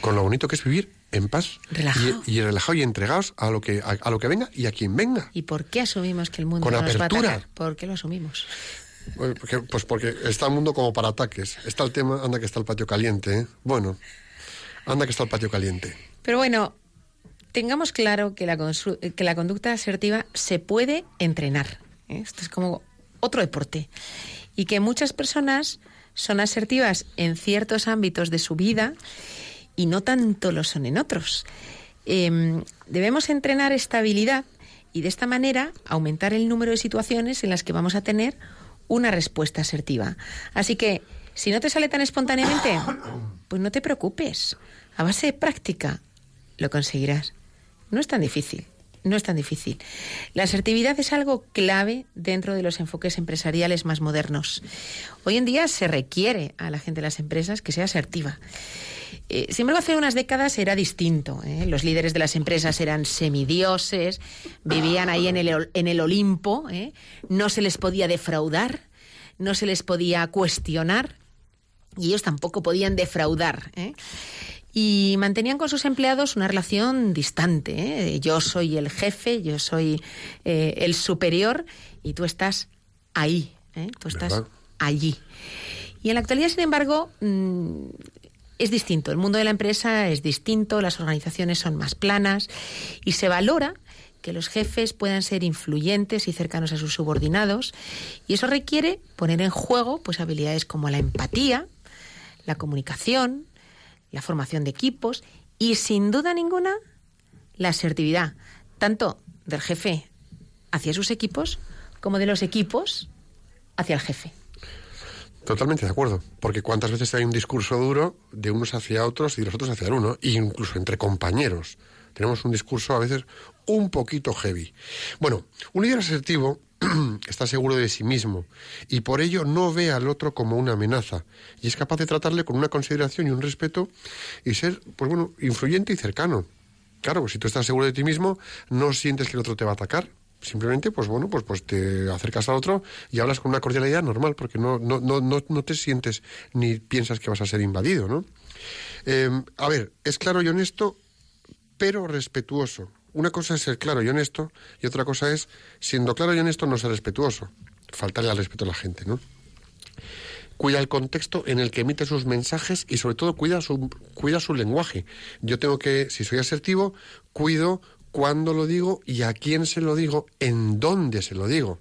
Con lo bonito que es vivir en paz. Relajado. Y, y relajado y entregados a lo que a, a lo que venga y a quien venga. ¿Y por qué asumimos que el mundo Con no nos va a apertura. atacar? ¿Por qué lo asumimos? Pues porque, pues porque está el mundo como para ataques. Está el tema, anda que está el patio caliente, ¿eh? Bueno, anda que está el patio caliente. Pero bueno, tengamos claro que la, que la conducta asertiva se puede entrenar. ¿eh? Esto es como otro deporte. Y que muchas personas son asertivas en ciertos ámbitos de su vida y no tanto lo son en otros. Em, debemos entrenar esta habilidad y de esta manera aumentar el número de situaciones en las que vamos a tener una respuesta asertiva. Así que, si no te sale tan espontáneamente, pues no te preocupes. A base de práctica lo conseguirás. No es tan difícil. No es tan difícil. La asertividad es algo clave dentro de los enfoques empresariales más modernos. Hoy en día se requiere a la gente de las empresas que sea asertiva. Eh, sin embargo, hace unas décadas era distinto. ¿eh? Los líderes de las empresas eran semidioses, vivían ahí en el, en el Olimpo, ¿eh? no se les podía defraudar, no se les podía cuestionar y ellos tampoco podían defraudar. Y mantenían con sus empleados una relación distante. Yo soy el jefe, yo soy el superior y tú estás ahí, tú estás ¿Verdad? allí. Y en la actualidad, sin embargo, mm, es distinto. El mundo de la empresa es distinto, las organizaciones son más planas y se valora que los jefes puedan ser influyentes y cercanos a sus subordinados y eso requiere poner en juego pues habilidades como la empatía, la comunicación, la formación de equipos y sin duda ninguna la asertividad, tanto del jefe hacia sus equipos como de los equipos hacia el jefe. Totalmente de acuerdo. Porque cuántas veces hay un discurso duro de unos hacia otros y de los otros hacia el uno, e incluso entre compañeros. Tenemos un discurso a veces un poquito heavy. Bueno, un líder asertivo está seguro de sí mismo y por ello no ve al otro como una amenaza y es capaz de tratarle con una consideración y un respeto y ser, pues bueno, influyente y cercano. Claro, si tú estás seguro de ti mismo, no sientes que el otro te va a atacar. Simplemente, pues bueno, pues, pues te acercas al otro y hablas con una cordialidad normal, porque no, no, no, no, te sientes ni piensas que vas a ser invadido, ¿no? Eh, a ver, es claro y honesto, pero respetuoso una cosa es ser claro y honesto y otra cosa es, siendo claro y honesto, no ser respetuoso. Faltarle al respeto a la gente, ¿no? Cuida el contexto en el que emite sus mensajes y sobre todo cuida su, cuida su lenguaje. Yo tengo que, si soy asertivo, cuido cuándo lo digo y a quién se lo digo, en dónde se lo digo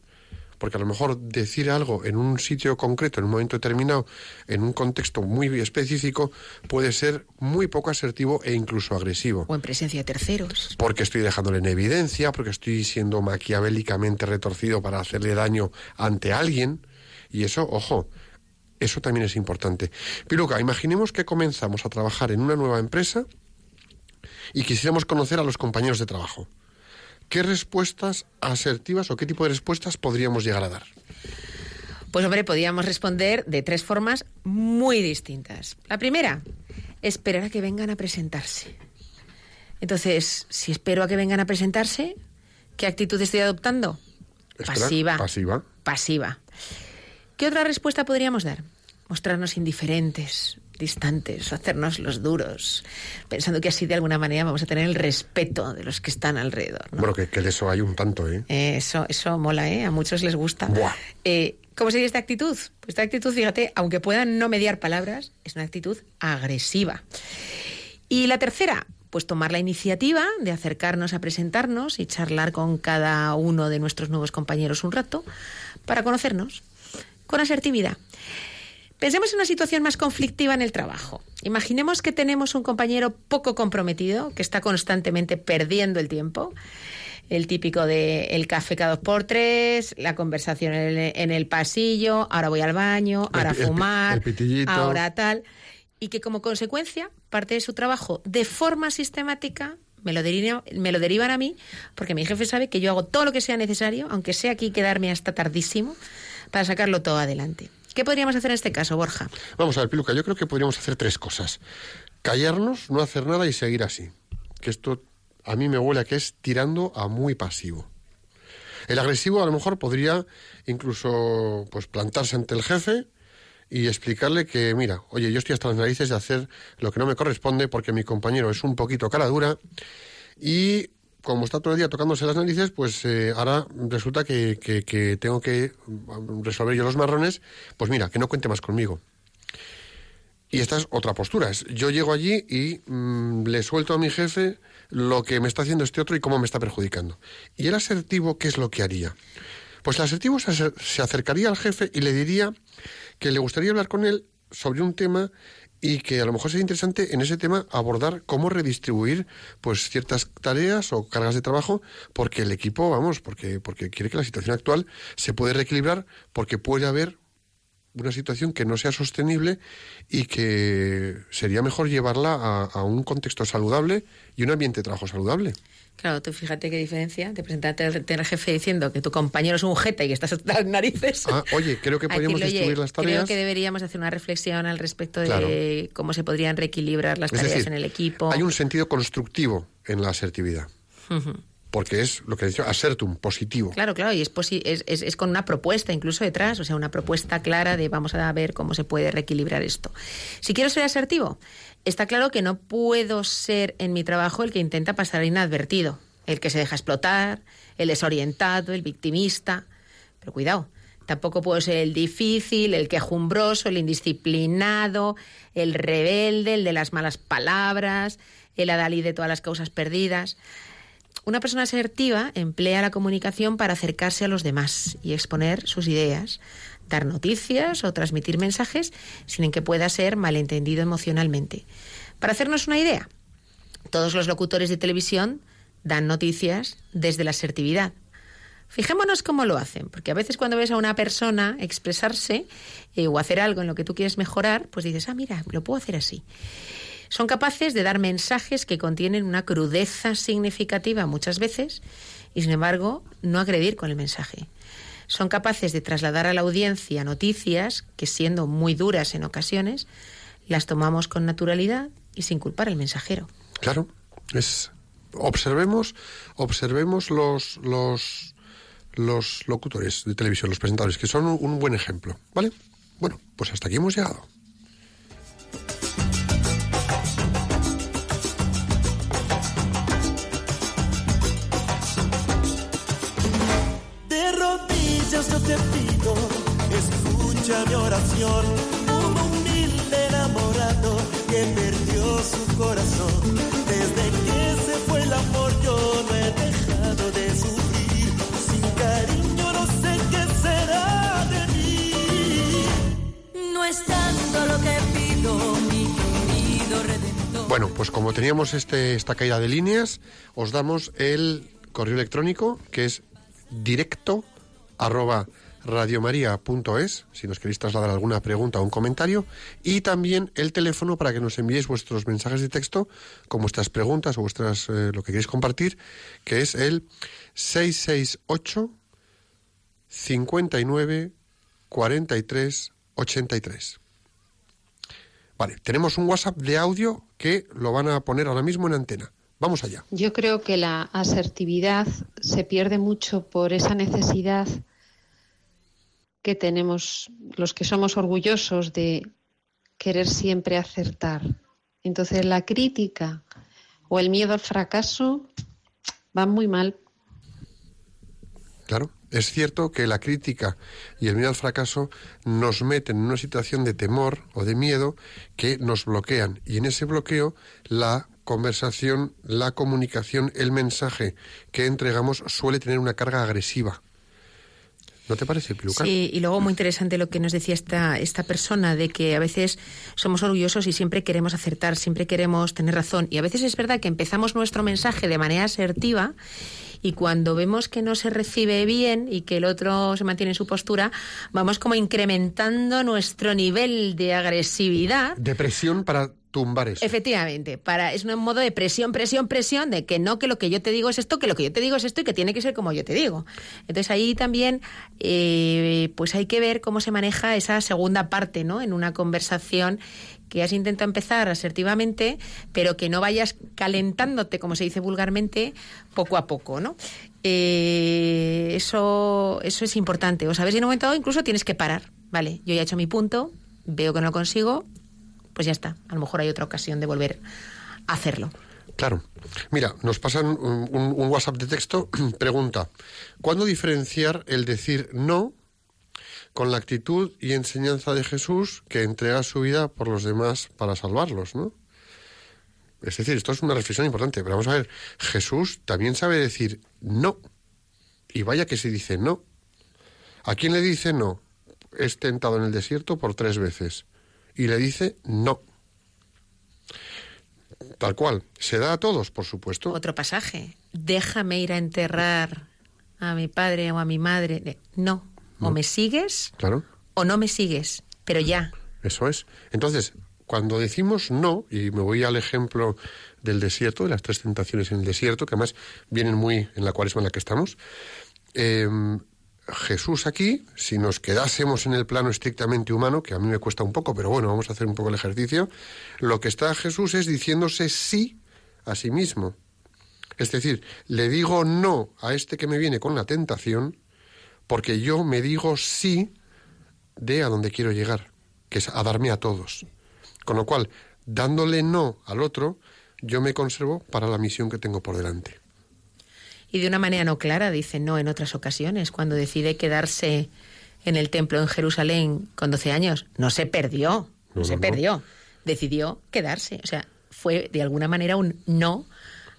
porque a lo mejor decir algo en un sitio concreto, en un momento determinado, en un contexto muy específico, puede ser muy poco asertivo e incluso agresivo. O en presencia de terceros. Porque estoy dejándole en evidencia, porque estoy siendo maquiavélicamente retorcido para hacerle daño ante alguien. Y eso, ojo, eso también es importante. Piluca, imaginemos que comenzamos a trabajar en una nueva empresa y quisiéramos conocer a los compañeros de trabajo. ¿qué respuestas asertivas o qué tipo de respuestas podríamos llegar a dar? Pues hombre, podríamos responder de tres formas muy distintas. La primera, esperar a que vengan a presentarse. Entonces, si espero a que vengan a presentarse, ¿qué actitud estoy adoptando? pasiva. Pasiva. Pasiva. ¿Qué otra respuesta podríamos dar? Mostrarnos indiferentes, distantes, hacernos los duros, pensando que así de alguna manera vamos a tener el respeto de los que están alrededor. Bueno, que, de eso hay un tanto, ¿eh? Eso, eso mola, ¿eh? A muchos les gusta. Eh, ¿Cómo sería esta actitud? Pues esta actitud, fíjate, aunque puedan no mediar palabras, es una actitud agresiva. Y la tercera, pues tomar la iniciativa de acercarnos a presentarnos y charlar con cada uno de nuestros nuevos compañeros un rato para conocernos con asertividad. Pensemos en una situación más conflictiva en el trabajo. Imaginemos que tenemos un compañero poco comprometido, que está constantemente perdiendo el tiempo. El típico de el café cada dos por tres, la conversación en el, pasillo, ahora voy al baño, ahora a fumar, ahora tal. Y que como consecuencia, parte de su trabajo de forma sistemática me lo, derivan, me lo derivan a mí, porque mi jefe sabe que yo hago todo lo que sea necesario, aunque sea aquí quedarme hasta tardísimo, para sacarlo todo adelante. ¿Qué podríamos hacer en este caso, Borja? Vamos a ver, Piluca, yo creo que podríamos hacer tres cosas. Callarnos, no hacer nada y seguir así. Que esto a mí me huele a que es tirando a muy pasivo. El agresivo a lo mejor podría incluso pues plantarse ante el jefe y explicarle que, mira, oye, yo estoy hasta las narices de hacer lo que no me corresponde porque mi compañero es un poquito cara dura y como está todo el día tocándose las narices, pues eh, ahora resulta que, tengo que resolver yo los marrones, pues mira, que no cuente más conmigo. Y esta es otra postura. Yo llego allí y mm, le suelto a mi jefe lo que me está haciendo este otro y cómo me está perjudicando. ¿Y el asertivo qué es lo que haría? Pues el asertivo se acercaría al jefe y le diría que le gustaría hablar con él sobre un tema y que a lo mejor sería interesante en ese tema abordar cómo redistribuir pues ciertas tareas o cargas de trabajo porque el equipo vamos porque porque quiere que la situación actual se puede reequilibrar porque puede haber una situación que no sea sostenible y que sería mejor llevarla a, a un contexto saludable y un ambiente de trabajo saludable. Claro, tú fíjate qué diferencia de presentarte al jefe diciendo que tu compañero es un jeta y que estás hasta las narices. Ah, oye, creo que podríamos distribuir las tareas. Creo que deberíamos hacer una reflexión al respecto de cómo se podrían reequilibrar las tareas en el equipo. Hay un sentido constructivo en la asertividad. Porque es lo que he dicho, asertum, positivo. Claro, claro, y es, es, es, con una propuesta incluso detrás, o sea, una propuesta clara de vamos a ver cómo se puede reequilibrar esto. Si quiero ser asertivo, Está claro que no puedo ser en mi trabajo el que intenta pasar inadvertido, el que se deja explotar, el desorientado, el victimista. Pero cuidado, tampoco puedo ser el difícil, el quejumbroso, el indisciplinado, el rebelde, el de las malas palabras, el adalí de todas las causas perdidas. Una persona asertiva emplea la comunicación para acercarse a los demás y exponer sus ideas, dar noticias o transmitir mensajes sin que pueda ser malentendido emocionalmente. Para hacernos una idea, todos los locutores de televisión dan noticias desde la asertividad. Fijémonos cómo lo hacen, porque a veces cuando ves a una persona expresarse eh, o hacer algo en lo que tú quieres mejorar, pues dices, ah, mira, lo puedo hacer así. Son capaces de dar mensajes que contienen una crudeza significativa muchas veces y, sin embargo, no agredir con el mensaje. son capaces de trasladar a la audiencia noticias que, siendo muy duras en ocasiones, las tomamos con naturalidad y sin culpar al mensajero. Claro, es observemos, observemos los los los locutores de televisión, los presentadores, que son un buen ejemplo, ¿vale? Bueno, pues hasta aquí hemos llegado. Te pido, escucha mi oración. Un humilde enamorado que perdió su corazón. Desde que se fue el amor, yo no he dejado de sufrir. Sin cariño, no sé qué será de mí. No es tanto lo que pido, mi querido redentor. Bueno, pues como teníamos este, esta caída de líneas, os damos el correo electrónico que es directo arroba radiomaria.es, si nos queréis trasladar alguna pregunta o un comentario, y también el teléfono para que nos enviéis vuestros mensajes de texto con vuestras preguntas o vuestras eh, lo que queréis compartir, que es el 668 59 43 83. Vale, tenemos un WhatsApp de audio que lo van a poner ahora mismo en antena. Vamos allá. Yo creo que la asertividad se pierde mucho por esa necesidad que tenemos los que somos orgullosos de querer siempre acertar. Entonces la crítica o el miedo al fracaso van muy mal. Claro, es cierto que la crítica y el miedo al fracaso nos meten en una situación de temor o de miedo que nos bloquean y en ese bloqueo la conversación, la comunicación, el mensaje que entregamos suele tener una carga agresiva. ¿No te parece, Piluca? Sí, y luego muy interesante lo que nos decía esta, esta persona de que a veces somos orgullosos y siempre queremos acertar, siempre queremos tener razón. Y a veces es verdad que empezamos nuestro mensaje de manera asertiva y cuando vemos que no se recibe bien y que el otro se mantiene en su postura, vamos como incrementando nuestro nivel de agresividad. Depresión para tumbar eso. Efectivamente, para, es un modo de presión, presión, presión, de que no, que lo que yo te digo es esto, que lo que yo te digo es esto y que tiene que ser como yo te digo. Entonces ahí también, eh, pues hay que ver cómo se maneja esa segunda parte, ¿no? En una conversación que has intentado empezar asertivamente, pero que no vayas calentándote, como se dice vulgarmente, poco a poco, ¿no? Eh, eso, eso es importante. O sabes, en un momento dado incluso tienes que parar. Vale, yo ya he hecho mi punto, veo que no lo consigo, pues ya está. A lo mejor hay otra ocasión de volver a hacerlo. Claro. Mira, nos pasan un, un, WhatsApp de texto, pregunta, ¿cuándo diferenciar el decir no con la actitud y enseñanza de Jesús que entrega su vida por los demás para salvarlos, ¿no? Es decir, esto es una reflexión importante, pero vamos a ver, Jesús también sabe decir no. Y vaya que se dice no. ¿A quién le dice no? Es tentado en el desierto por tres veces y le dice no. Tal cual. ¿Se da a todos, por supuesto? Otro pasaje. Déjame ir a enterrar a mi padre o a mi madre. No. O me sigues claro. o no me sigues. Pero ya. Eso es. Entonces, cuando decimos no, y me voy al ejemplo del desierto, de las tres tentaciones en el desierto, que además vienen muy en la cuaresma en la que estamos, eh, Jesús aquí, si nos quedásemos en el plano estrictamente humano, que a mí me cuesta un poco, pero bueno, vamos a hacer un poco el ejercicio, lo que está Jesús es diciéndose sí a sí mismo. Es decir, le digo no a este que me viene con la tentación, porque yo me digo sí de a donde quiero llegar, que es a darme a todos. Con lo cual, dándole no al otro, yo me conservo para la misión que tengo por delante y de una manera no clara dice no en otras ocasiones, cuando decide quedarse en el templo en Jerusalén con 12 años, no se perdió, no, se perdió, decidió quedarse, o sea, fue de alguna manera un no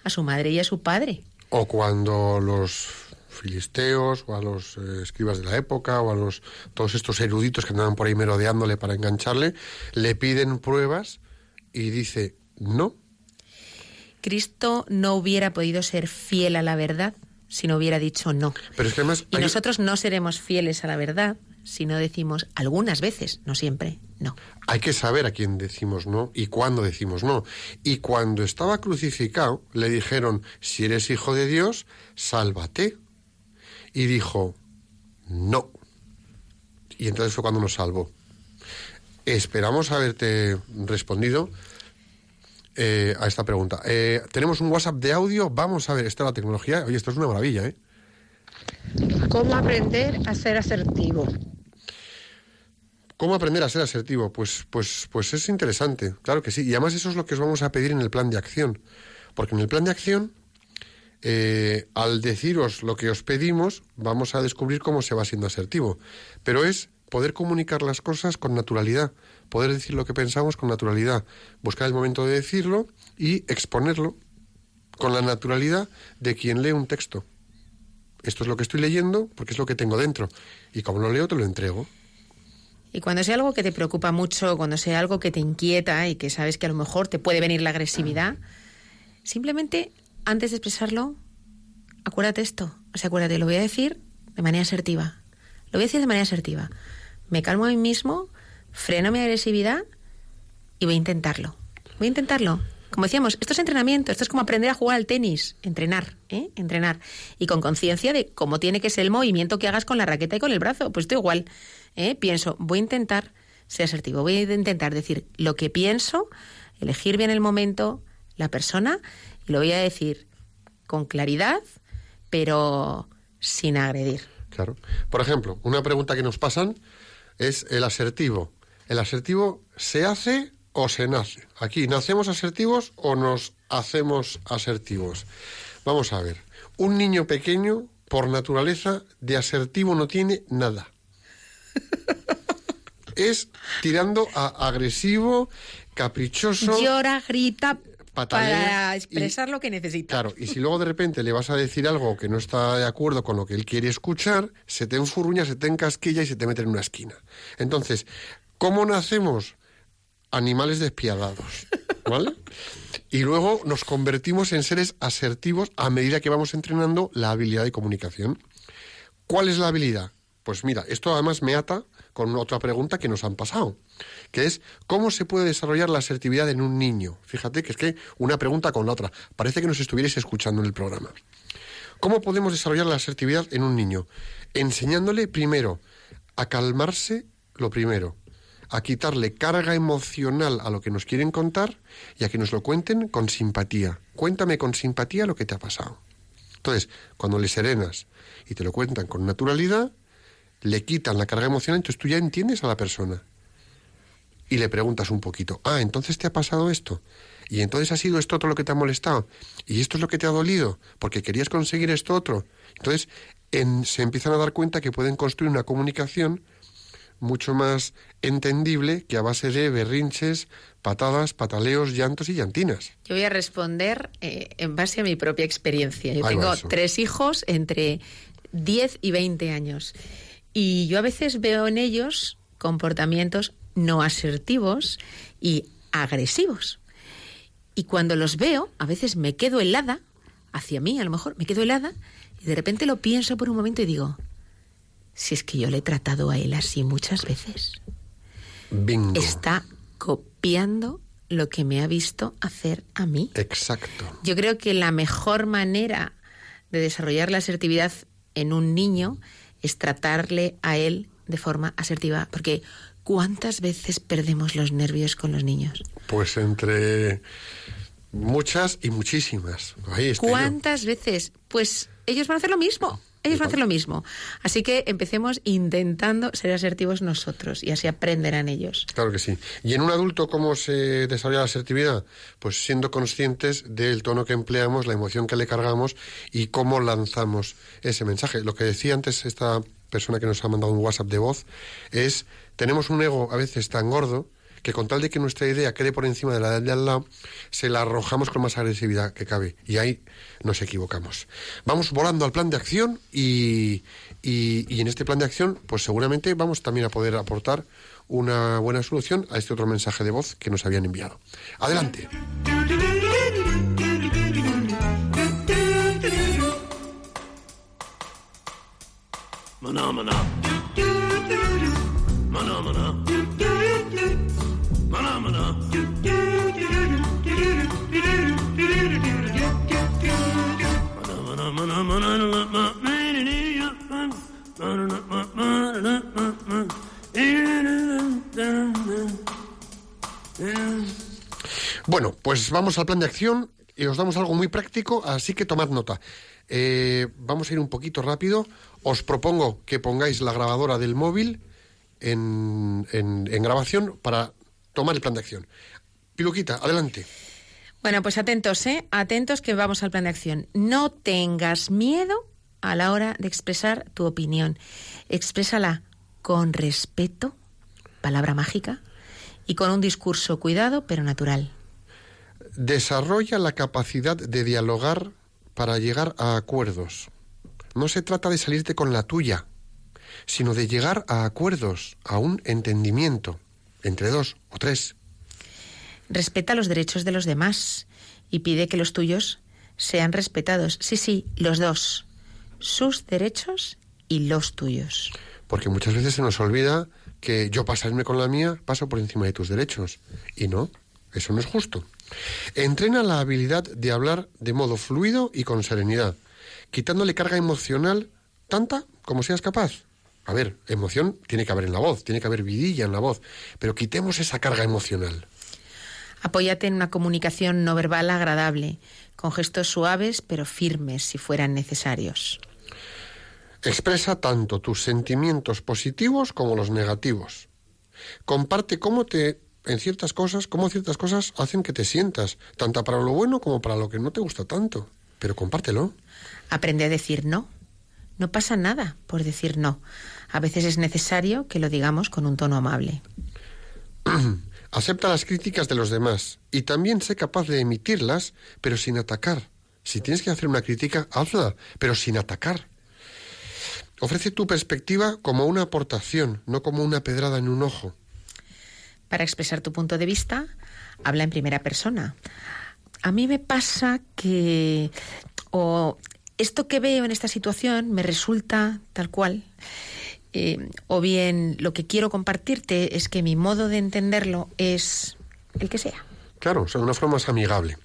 a su madre y a su padre. O cuando los filisteos o a los eh, escribas de la época o a los todos estos eruditos que andaban por ahí merodeándole para engancharle, le piden pruebas y dice no, Cristo no hubiera podido ser fiel a la verdad si no hubiera dicho no. Pero es que además y nosotros no seremos fieles a la verdad si no decimos algunas veces, no siempre, no. Hay que saber a quién decimos no y cuándo decimos no. Y cuando estaba crucificado, le dijeron, si eres hijo de Dios, sálvate. Y dijo, no. Y entonces fue cuando nos salvó. Esperamos haberte respondido eh, a esta pregunta. Eh, tenemos un WhatsApp de audio. Vamos a ver, esto es la tecnología. Oye, esto es una maravilla, ¿eh? ¿Cómo aprender a ser asertivo? ¿Cómo aprender a ser asertivo? Pues, pues, pues es interesante, claro que sí. Y además eso es lo que os vamos a pedir en el plan de acción. Porque en el plan de acción, eh, al deciros lo que os pedimos, vamos a descubrir cómo se va siendo asertivo. Pero es poder comunicar las cosas con naturalidad, poder decir lo que pensamos con naturalidad, buscar el momento de decirlo y exponerlo con la naturalidad de quien lee un texto. Esto es lo que estoy leyendo porque es lo que tengo dentro. Y como lo leo, te lo entrego. Y cuando sea algo que te preocupa mucho, cuando sea algo que te inquieta y que sabes que a lo mejor te puede venir la agresividad, simplemente antes de expresarlo, acuérdate esto. O sea, acuérdate, lo voy a decir de manera asertiva. Lo voy a decir de manera asertiva. Me calmo a mí mismo, freno mi agresividad y voy a intentarlo. Voy a intentarlo. Como decíamos, esto es entrenamiento, esto es como aprender a jugar al tenis, entrenar, ¿eh? entrenar. Y con conciencia de cómo tiene que ser el movimiento que hagas con la raqueta y con el brazo. Pues esto igual. ¿eh? Pienso, voy a intentar ser asertivo, voy a intentar decir lo que pienso, elegir bien el momento, la persona, y lo voy a decir con claridad, pero sin agredir. Claro. Por ejemplo, una pregunta que nos pasan es el asertivo. ¿El asertivo se hace o se nace? Aquí, ¿nacemos asertivos o nos hacemos asertivos? Vamos a ver. Un niño pequeño, por naturaleza, de asertivo no tiene nada. Es tirando a agresivo, caprichoso. Llora, grita para y- expresar lo que necesita. Claro, y si luego de repente le vas a decir algo que no está de acuerdo con lo que él quiere escuchar, se te enfurruña, se te encasquilla y se te mete en una esquina. Entonces, ¿cómo nacemos? Animales despiadados, ¿vale? Y luego nos convertimos en seres asertivos a medida que vamos entrenando la habilidad de comunicación. ¿Cuál es la habilidad? Pues mira, esto además me ata con otra pregunta que nos han pasado, que es ¿cómo se puede desarrollar la asertividad en un niño? Fíjate que es que una pregunta con la otra. Parece que nos estuvierais escuchando en el programa. ¿Cómo podemos desarrollar la asertividad en un niño? Enseñándole primero a calmarse, lo primero, a quitarle carga emocional a lo que nos quieren contar y a que nos lo cuenten con simpatía. Cuéntame con simpatía lo que te ha pasado. Entonces, cuando le serenas y te lo cuentan con naturalidad, le quitan la carga emocional, entonces tú ya entiendes a la persona. Y le preguntas un poquito, ah, entonces te ha pasado esto. Y entonces ha sido esto otro lo que te ha molestado. Y esto es lo que te ha dolido, porque querías conseguir esto otro. Entonces en- se empiezan a dar cuenta que pueden construir una comunicación mucho más entendible que a base de berrinches, patadas, pataleos, llantos y llantinas. Yo voy a responder eh, en base a mi propia experiencia. Yo Ahí tengo tres hijos entre 10 y 20 años. Y yo a veces veo en ellos comportamientos no asertivos y agresivos. Y cuando los veo, a veces me quedo helada, hacia mí a lo mejor, me quedo helada, y de repente lo pienso por un momento y digo, si es que yo le he tratado a él así muchas veces Bingo. está copiando lo que me ha visto hacer a mí. Exacto. Yo creo que la mejor manera de desarrollar la asertividad en un niño es tratarle a él de forma asertiva, porque ¿cuántas veces perdemos los nervios con los niños? Pues entre muchas y muchísimas. Ahí estoy yo. ¿Cuántas veces? Pues ellos van a hacer lo mismo. Ellos van a hacer lo mismo. Así que empecemos intentando ser asertivos nosotros y así aprenderán ellos. Claro que sí. ¿Y en un adulto cómo se desarrolla la asertividad? Pues siendo conscientes del tono que empleamos, la emoción que le cargamos y cómo lanzamos ese mensaje. Lo que decía antes esta persona que nos ha mandado un WhatsApp de voz es, tenemos un ego a veces tan gordo que con tal de que nuestra idea quede por encima de la de al lado, se la arrojamos con más agresividad que cabe. Y ahí nos equivocamos. Vamos volando al plan de acción y, y, y en este plan de acción, pues seguramente vamos también a poder aportar una buena solución a este otro mensaje de voz que nos habían enviado. Adelante. Mana. Bueno, pues vamos al plan de acción y os damos algo muy práctico, así que tomad nota. Eh, vamos a ir un poquito rápido. Os propongo que pongáis la grabadora del móvil en, en- grabación para tomar el plan de acción. Piluquita, adelante. Bueno, pues atentos, ¿eh? Atentos que vamos al plan de acción. No tengas miedo a la hora de expresar tu opinión. Exprésala con respeto, palabra mágica, y con un discurso cuidado pero natural. Desarrolla la capacidad de dialogar para llegar a acuerdos. No se trata de salirte con la tuya, sino de llegar a acuerdos, a un entendimiento, entre dos o tres. Respeta los derechos de los demás y pide que los tuyos sean respetados. Sí, sí, los dos. Sus derechos y los tuyos. Porque muchas veces se nos olvida que yo pasarme con la mía paso por encima de tus derechos. Y no, eso no es justo. Entrena la habilidad de hablar de modo fluido y con serenidad, quitándole carga emocional tanta como seas capaz. A ver, emoción tiene que haber en la voz, tiene que haber vidilla en la voz, pero quitemos esa carga emocional. Apóyate en una comunicación no verbal agradable, con gestos suaves pero firmes si fueran necesarios. Expresa tanto tus sentimientos positivos como los negativos. Comparte cómo te en ciertas cosas, cómo ciertas cosas hacen que te sientas, tanto para lo bueno como para lo que no te gusta tanto. Pero compártelo. Aprende a decir no. No pasa nada por decir no. A veces es necesario que lo digamos con un tono amable. Acepta las críticas de los demás y también sé capaz de emitirlas, pero sin atacar. Si tienes que hacer una crítica, hazla, pero sin atacar. Ofrece tu perspectiva como una aportación, no como una pedrada en un ojo. Para expresar tu punto de vista, habla en primera persona. A mí me pasa que o esto que veo en esta situación me resulta tal cual, eh, o bien lo que quiero compartirte es que mi modo de entenderlo es el que sea. Claro, o sea, una forma más amigable.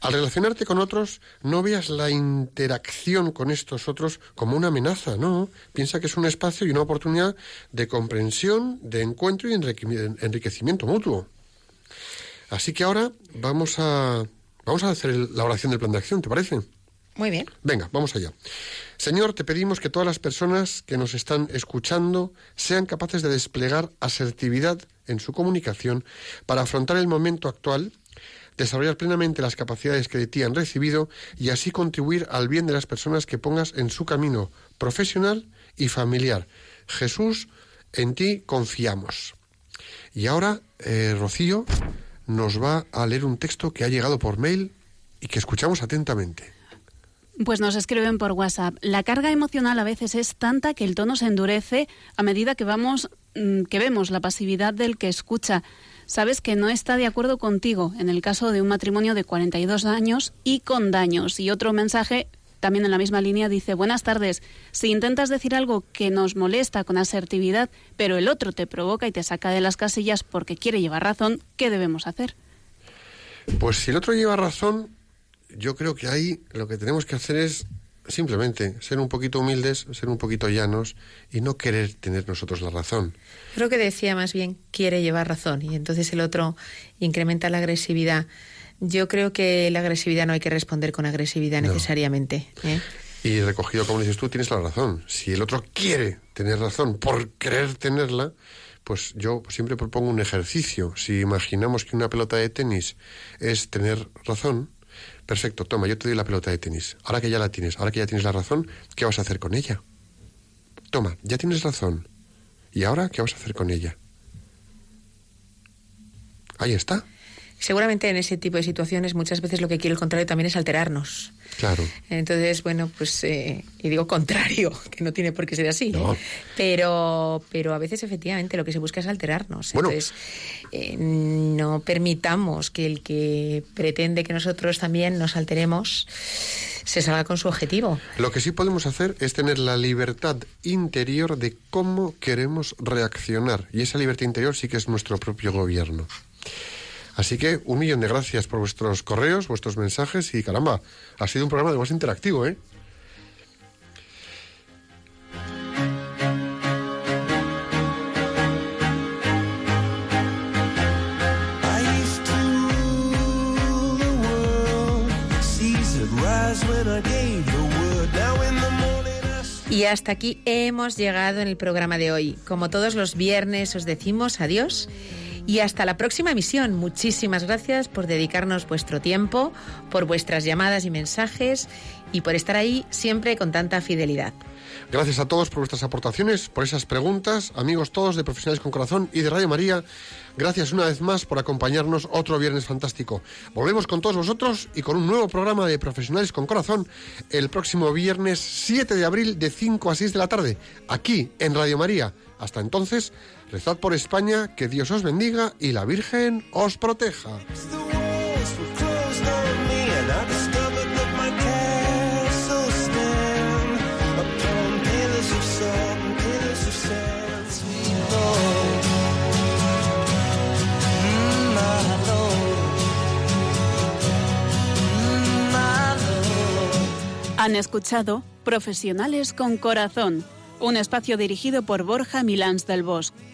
Al relacionarte con otros, no veas la interacción con estos otros como una amenaza, no. Piensa que es un espacio y una oportunidad de comprensión, de encuentro y enrique- enriquecimiento mutuo. Así que ahora vamos a, vamos a hacer la oración del plan de acción, ¿te parece? Muy bien. Venga, vamos allá. Señor, te pedimos que todas las personas que nos están escuchando sean capaces de desplegar asertividad en su comunicación para afrontar el momento actual, desarrollar plenamente las capacidades que de ti han recibido y así contribuir al bien de las personas que pongas en su camino profesional y familiar. Jesús, en ti confiamos. Y ahora, eh, Rocío nos va a leer un texto que ha llegado por mail y que escuchamos atentamente. Pues nos escriben por WhatsApp. La carga emocional a veces es tanta que el tono se endurece a medida que vamos mm, que vemos la pasividad del que escucha. Sabes que no está de acuerdo contigo en el caso de un matrimonio de 42 años y con daños. Y otro mensaje también en la misma línea dice, buenas tardes, si intentas decir algo que nos molesta con asertividad, pero el otro te provoca y te saca de las casillas porque quiere llevar razón, ¿qué debemos hacer? Pues si el otro lleva razón, yo creo que ahí lo que tenemos que hacer es simplemente ser un poquito humildes, ser un poquito llanos y no querer tener nosotros la razón. Creo que decía más bien quiere llevar razón y entonces el otro incrementa la agresividad. Yo creo que la agresividad no hay que responder con agresividad No. necesariamente. ¿eh? Y recogido, como dices tú, tienes la razón. Si el otro quiere tener razón por querer tenerla, pues yo siempre propongo un ejercicio. Si imaginamos que una pelota de tenis es tener razón, perfecto, toma, yo te doy la pelota de tenis. Ahora que ya la tienes, ahora que ya tienes la razón, ¿qué vas a hacer con ella? Toma, ya tienes razón. ¿Y ahora qué vas a hacer con ella? Ahí está. Seguramente en ese tipo de situaciones muchas veces lo que quiere el contrario también es alterarnos. Claro. Entonces, bueno, pues, eh, y digo contrario, que no tiene por qué ser así. No. Pero, pero a veces efectivamente lo que se busca es alterarnos. Bueno. Entonces, eh, no permitamos que el que pretende que nosotros también nos alteremos se salga con su objetivo. Lo que sí podemos hacer es tener la libertad interior de cómo queremos reaccionar. Y esa libertad interior sí que es nuestro propio gobierno. Así que un millón de gracias por vuestros correos, vuestros mensajes y caramba, ha sido un programa de más interactivo, ¿eh? Y hasta aquí hemos llegado en el programa de hoy. Como todos los viernes os decimos adiós y hasta la próxima emisión. Muchísimas gracias por dedicarnos vuestro tiempo, por vuestras llamadas y mensajes y por estar ahí siempre con tanta fidelidad. Gracias a todos por vuestras aportaciones, por esas preguntas, amigos todos de Profesionales con Corazón y de Radio María. Gracias una vez más por acompañarnos otro viernes fantástico. Volvemos con todos vosotros y con un nuevo programa de Profesionales con Corazón el próximo viernes 7 de abril de 5 a 6 de la tarde, aquí en Radio María. Hasta entonces, rezad por España, que Dios os bendiga y la Virgen os proteja. Han escuchado Profesionales con Corazón, un espacio dirigido por Borja Milans del Bosque.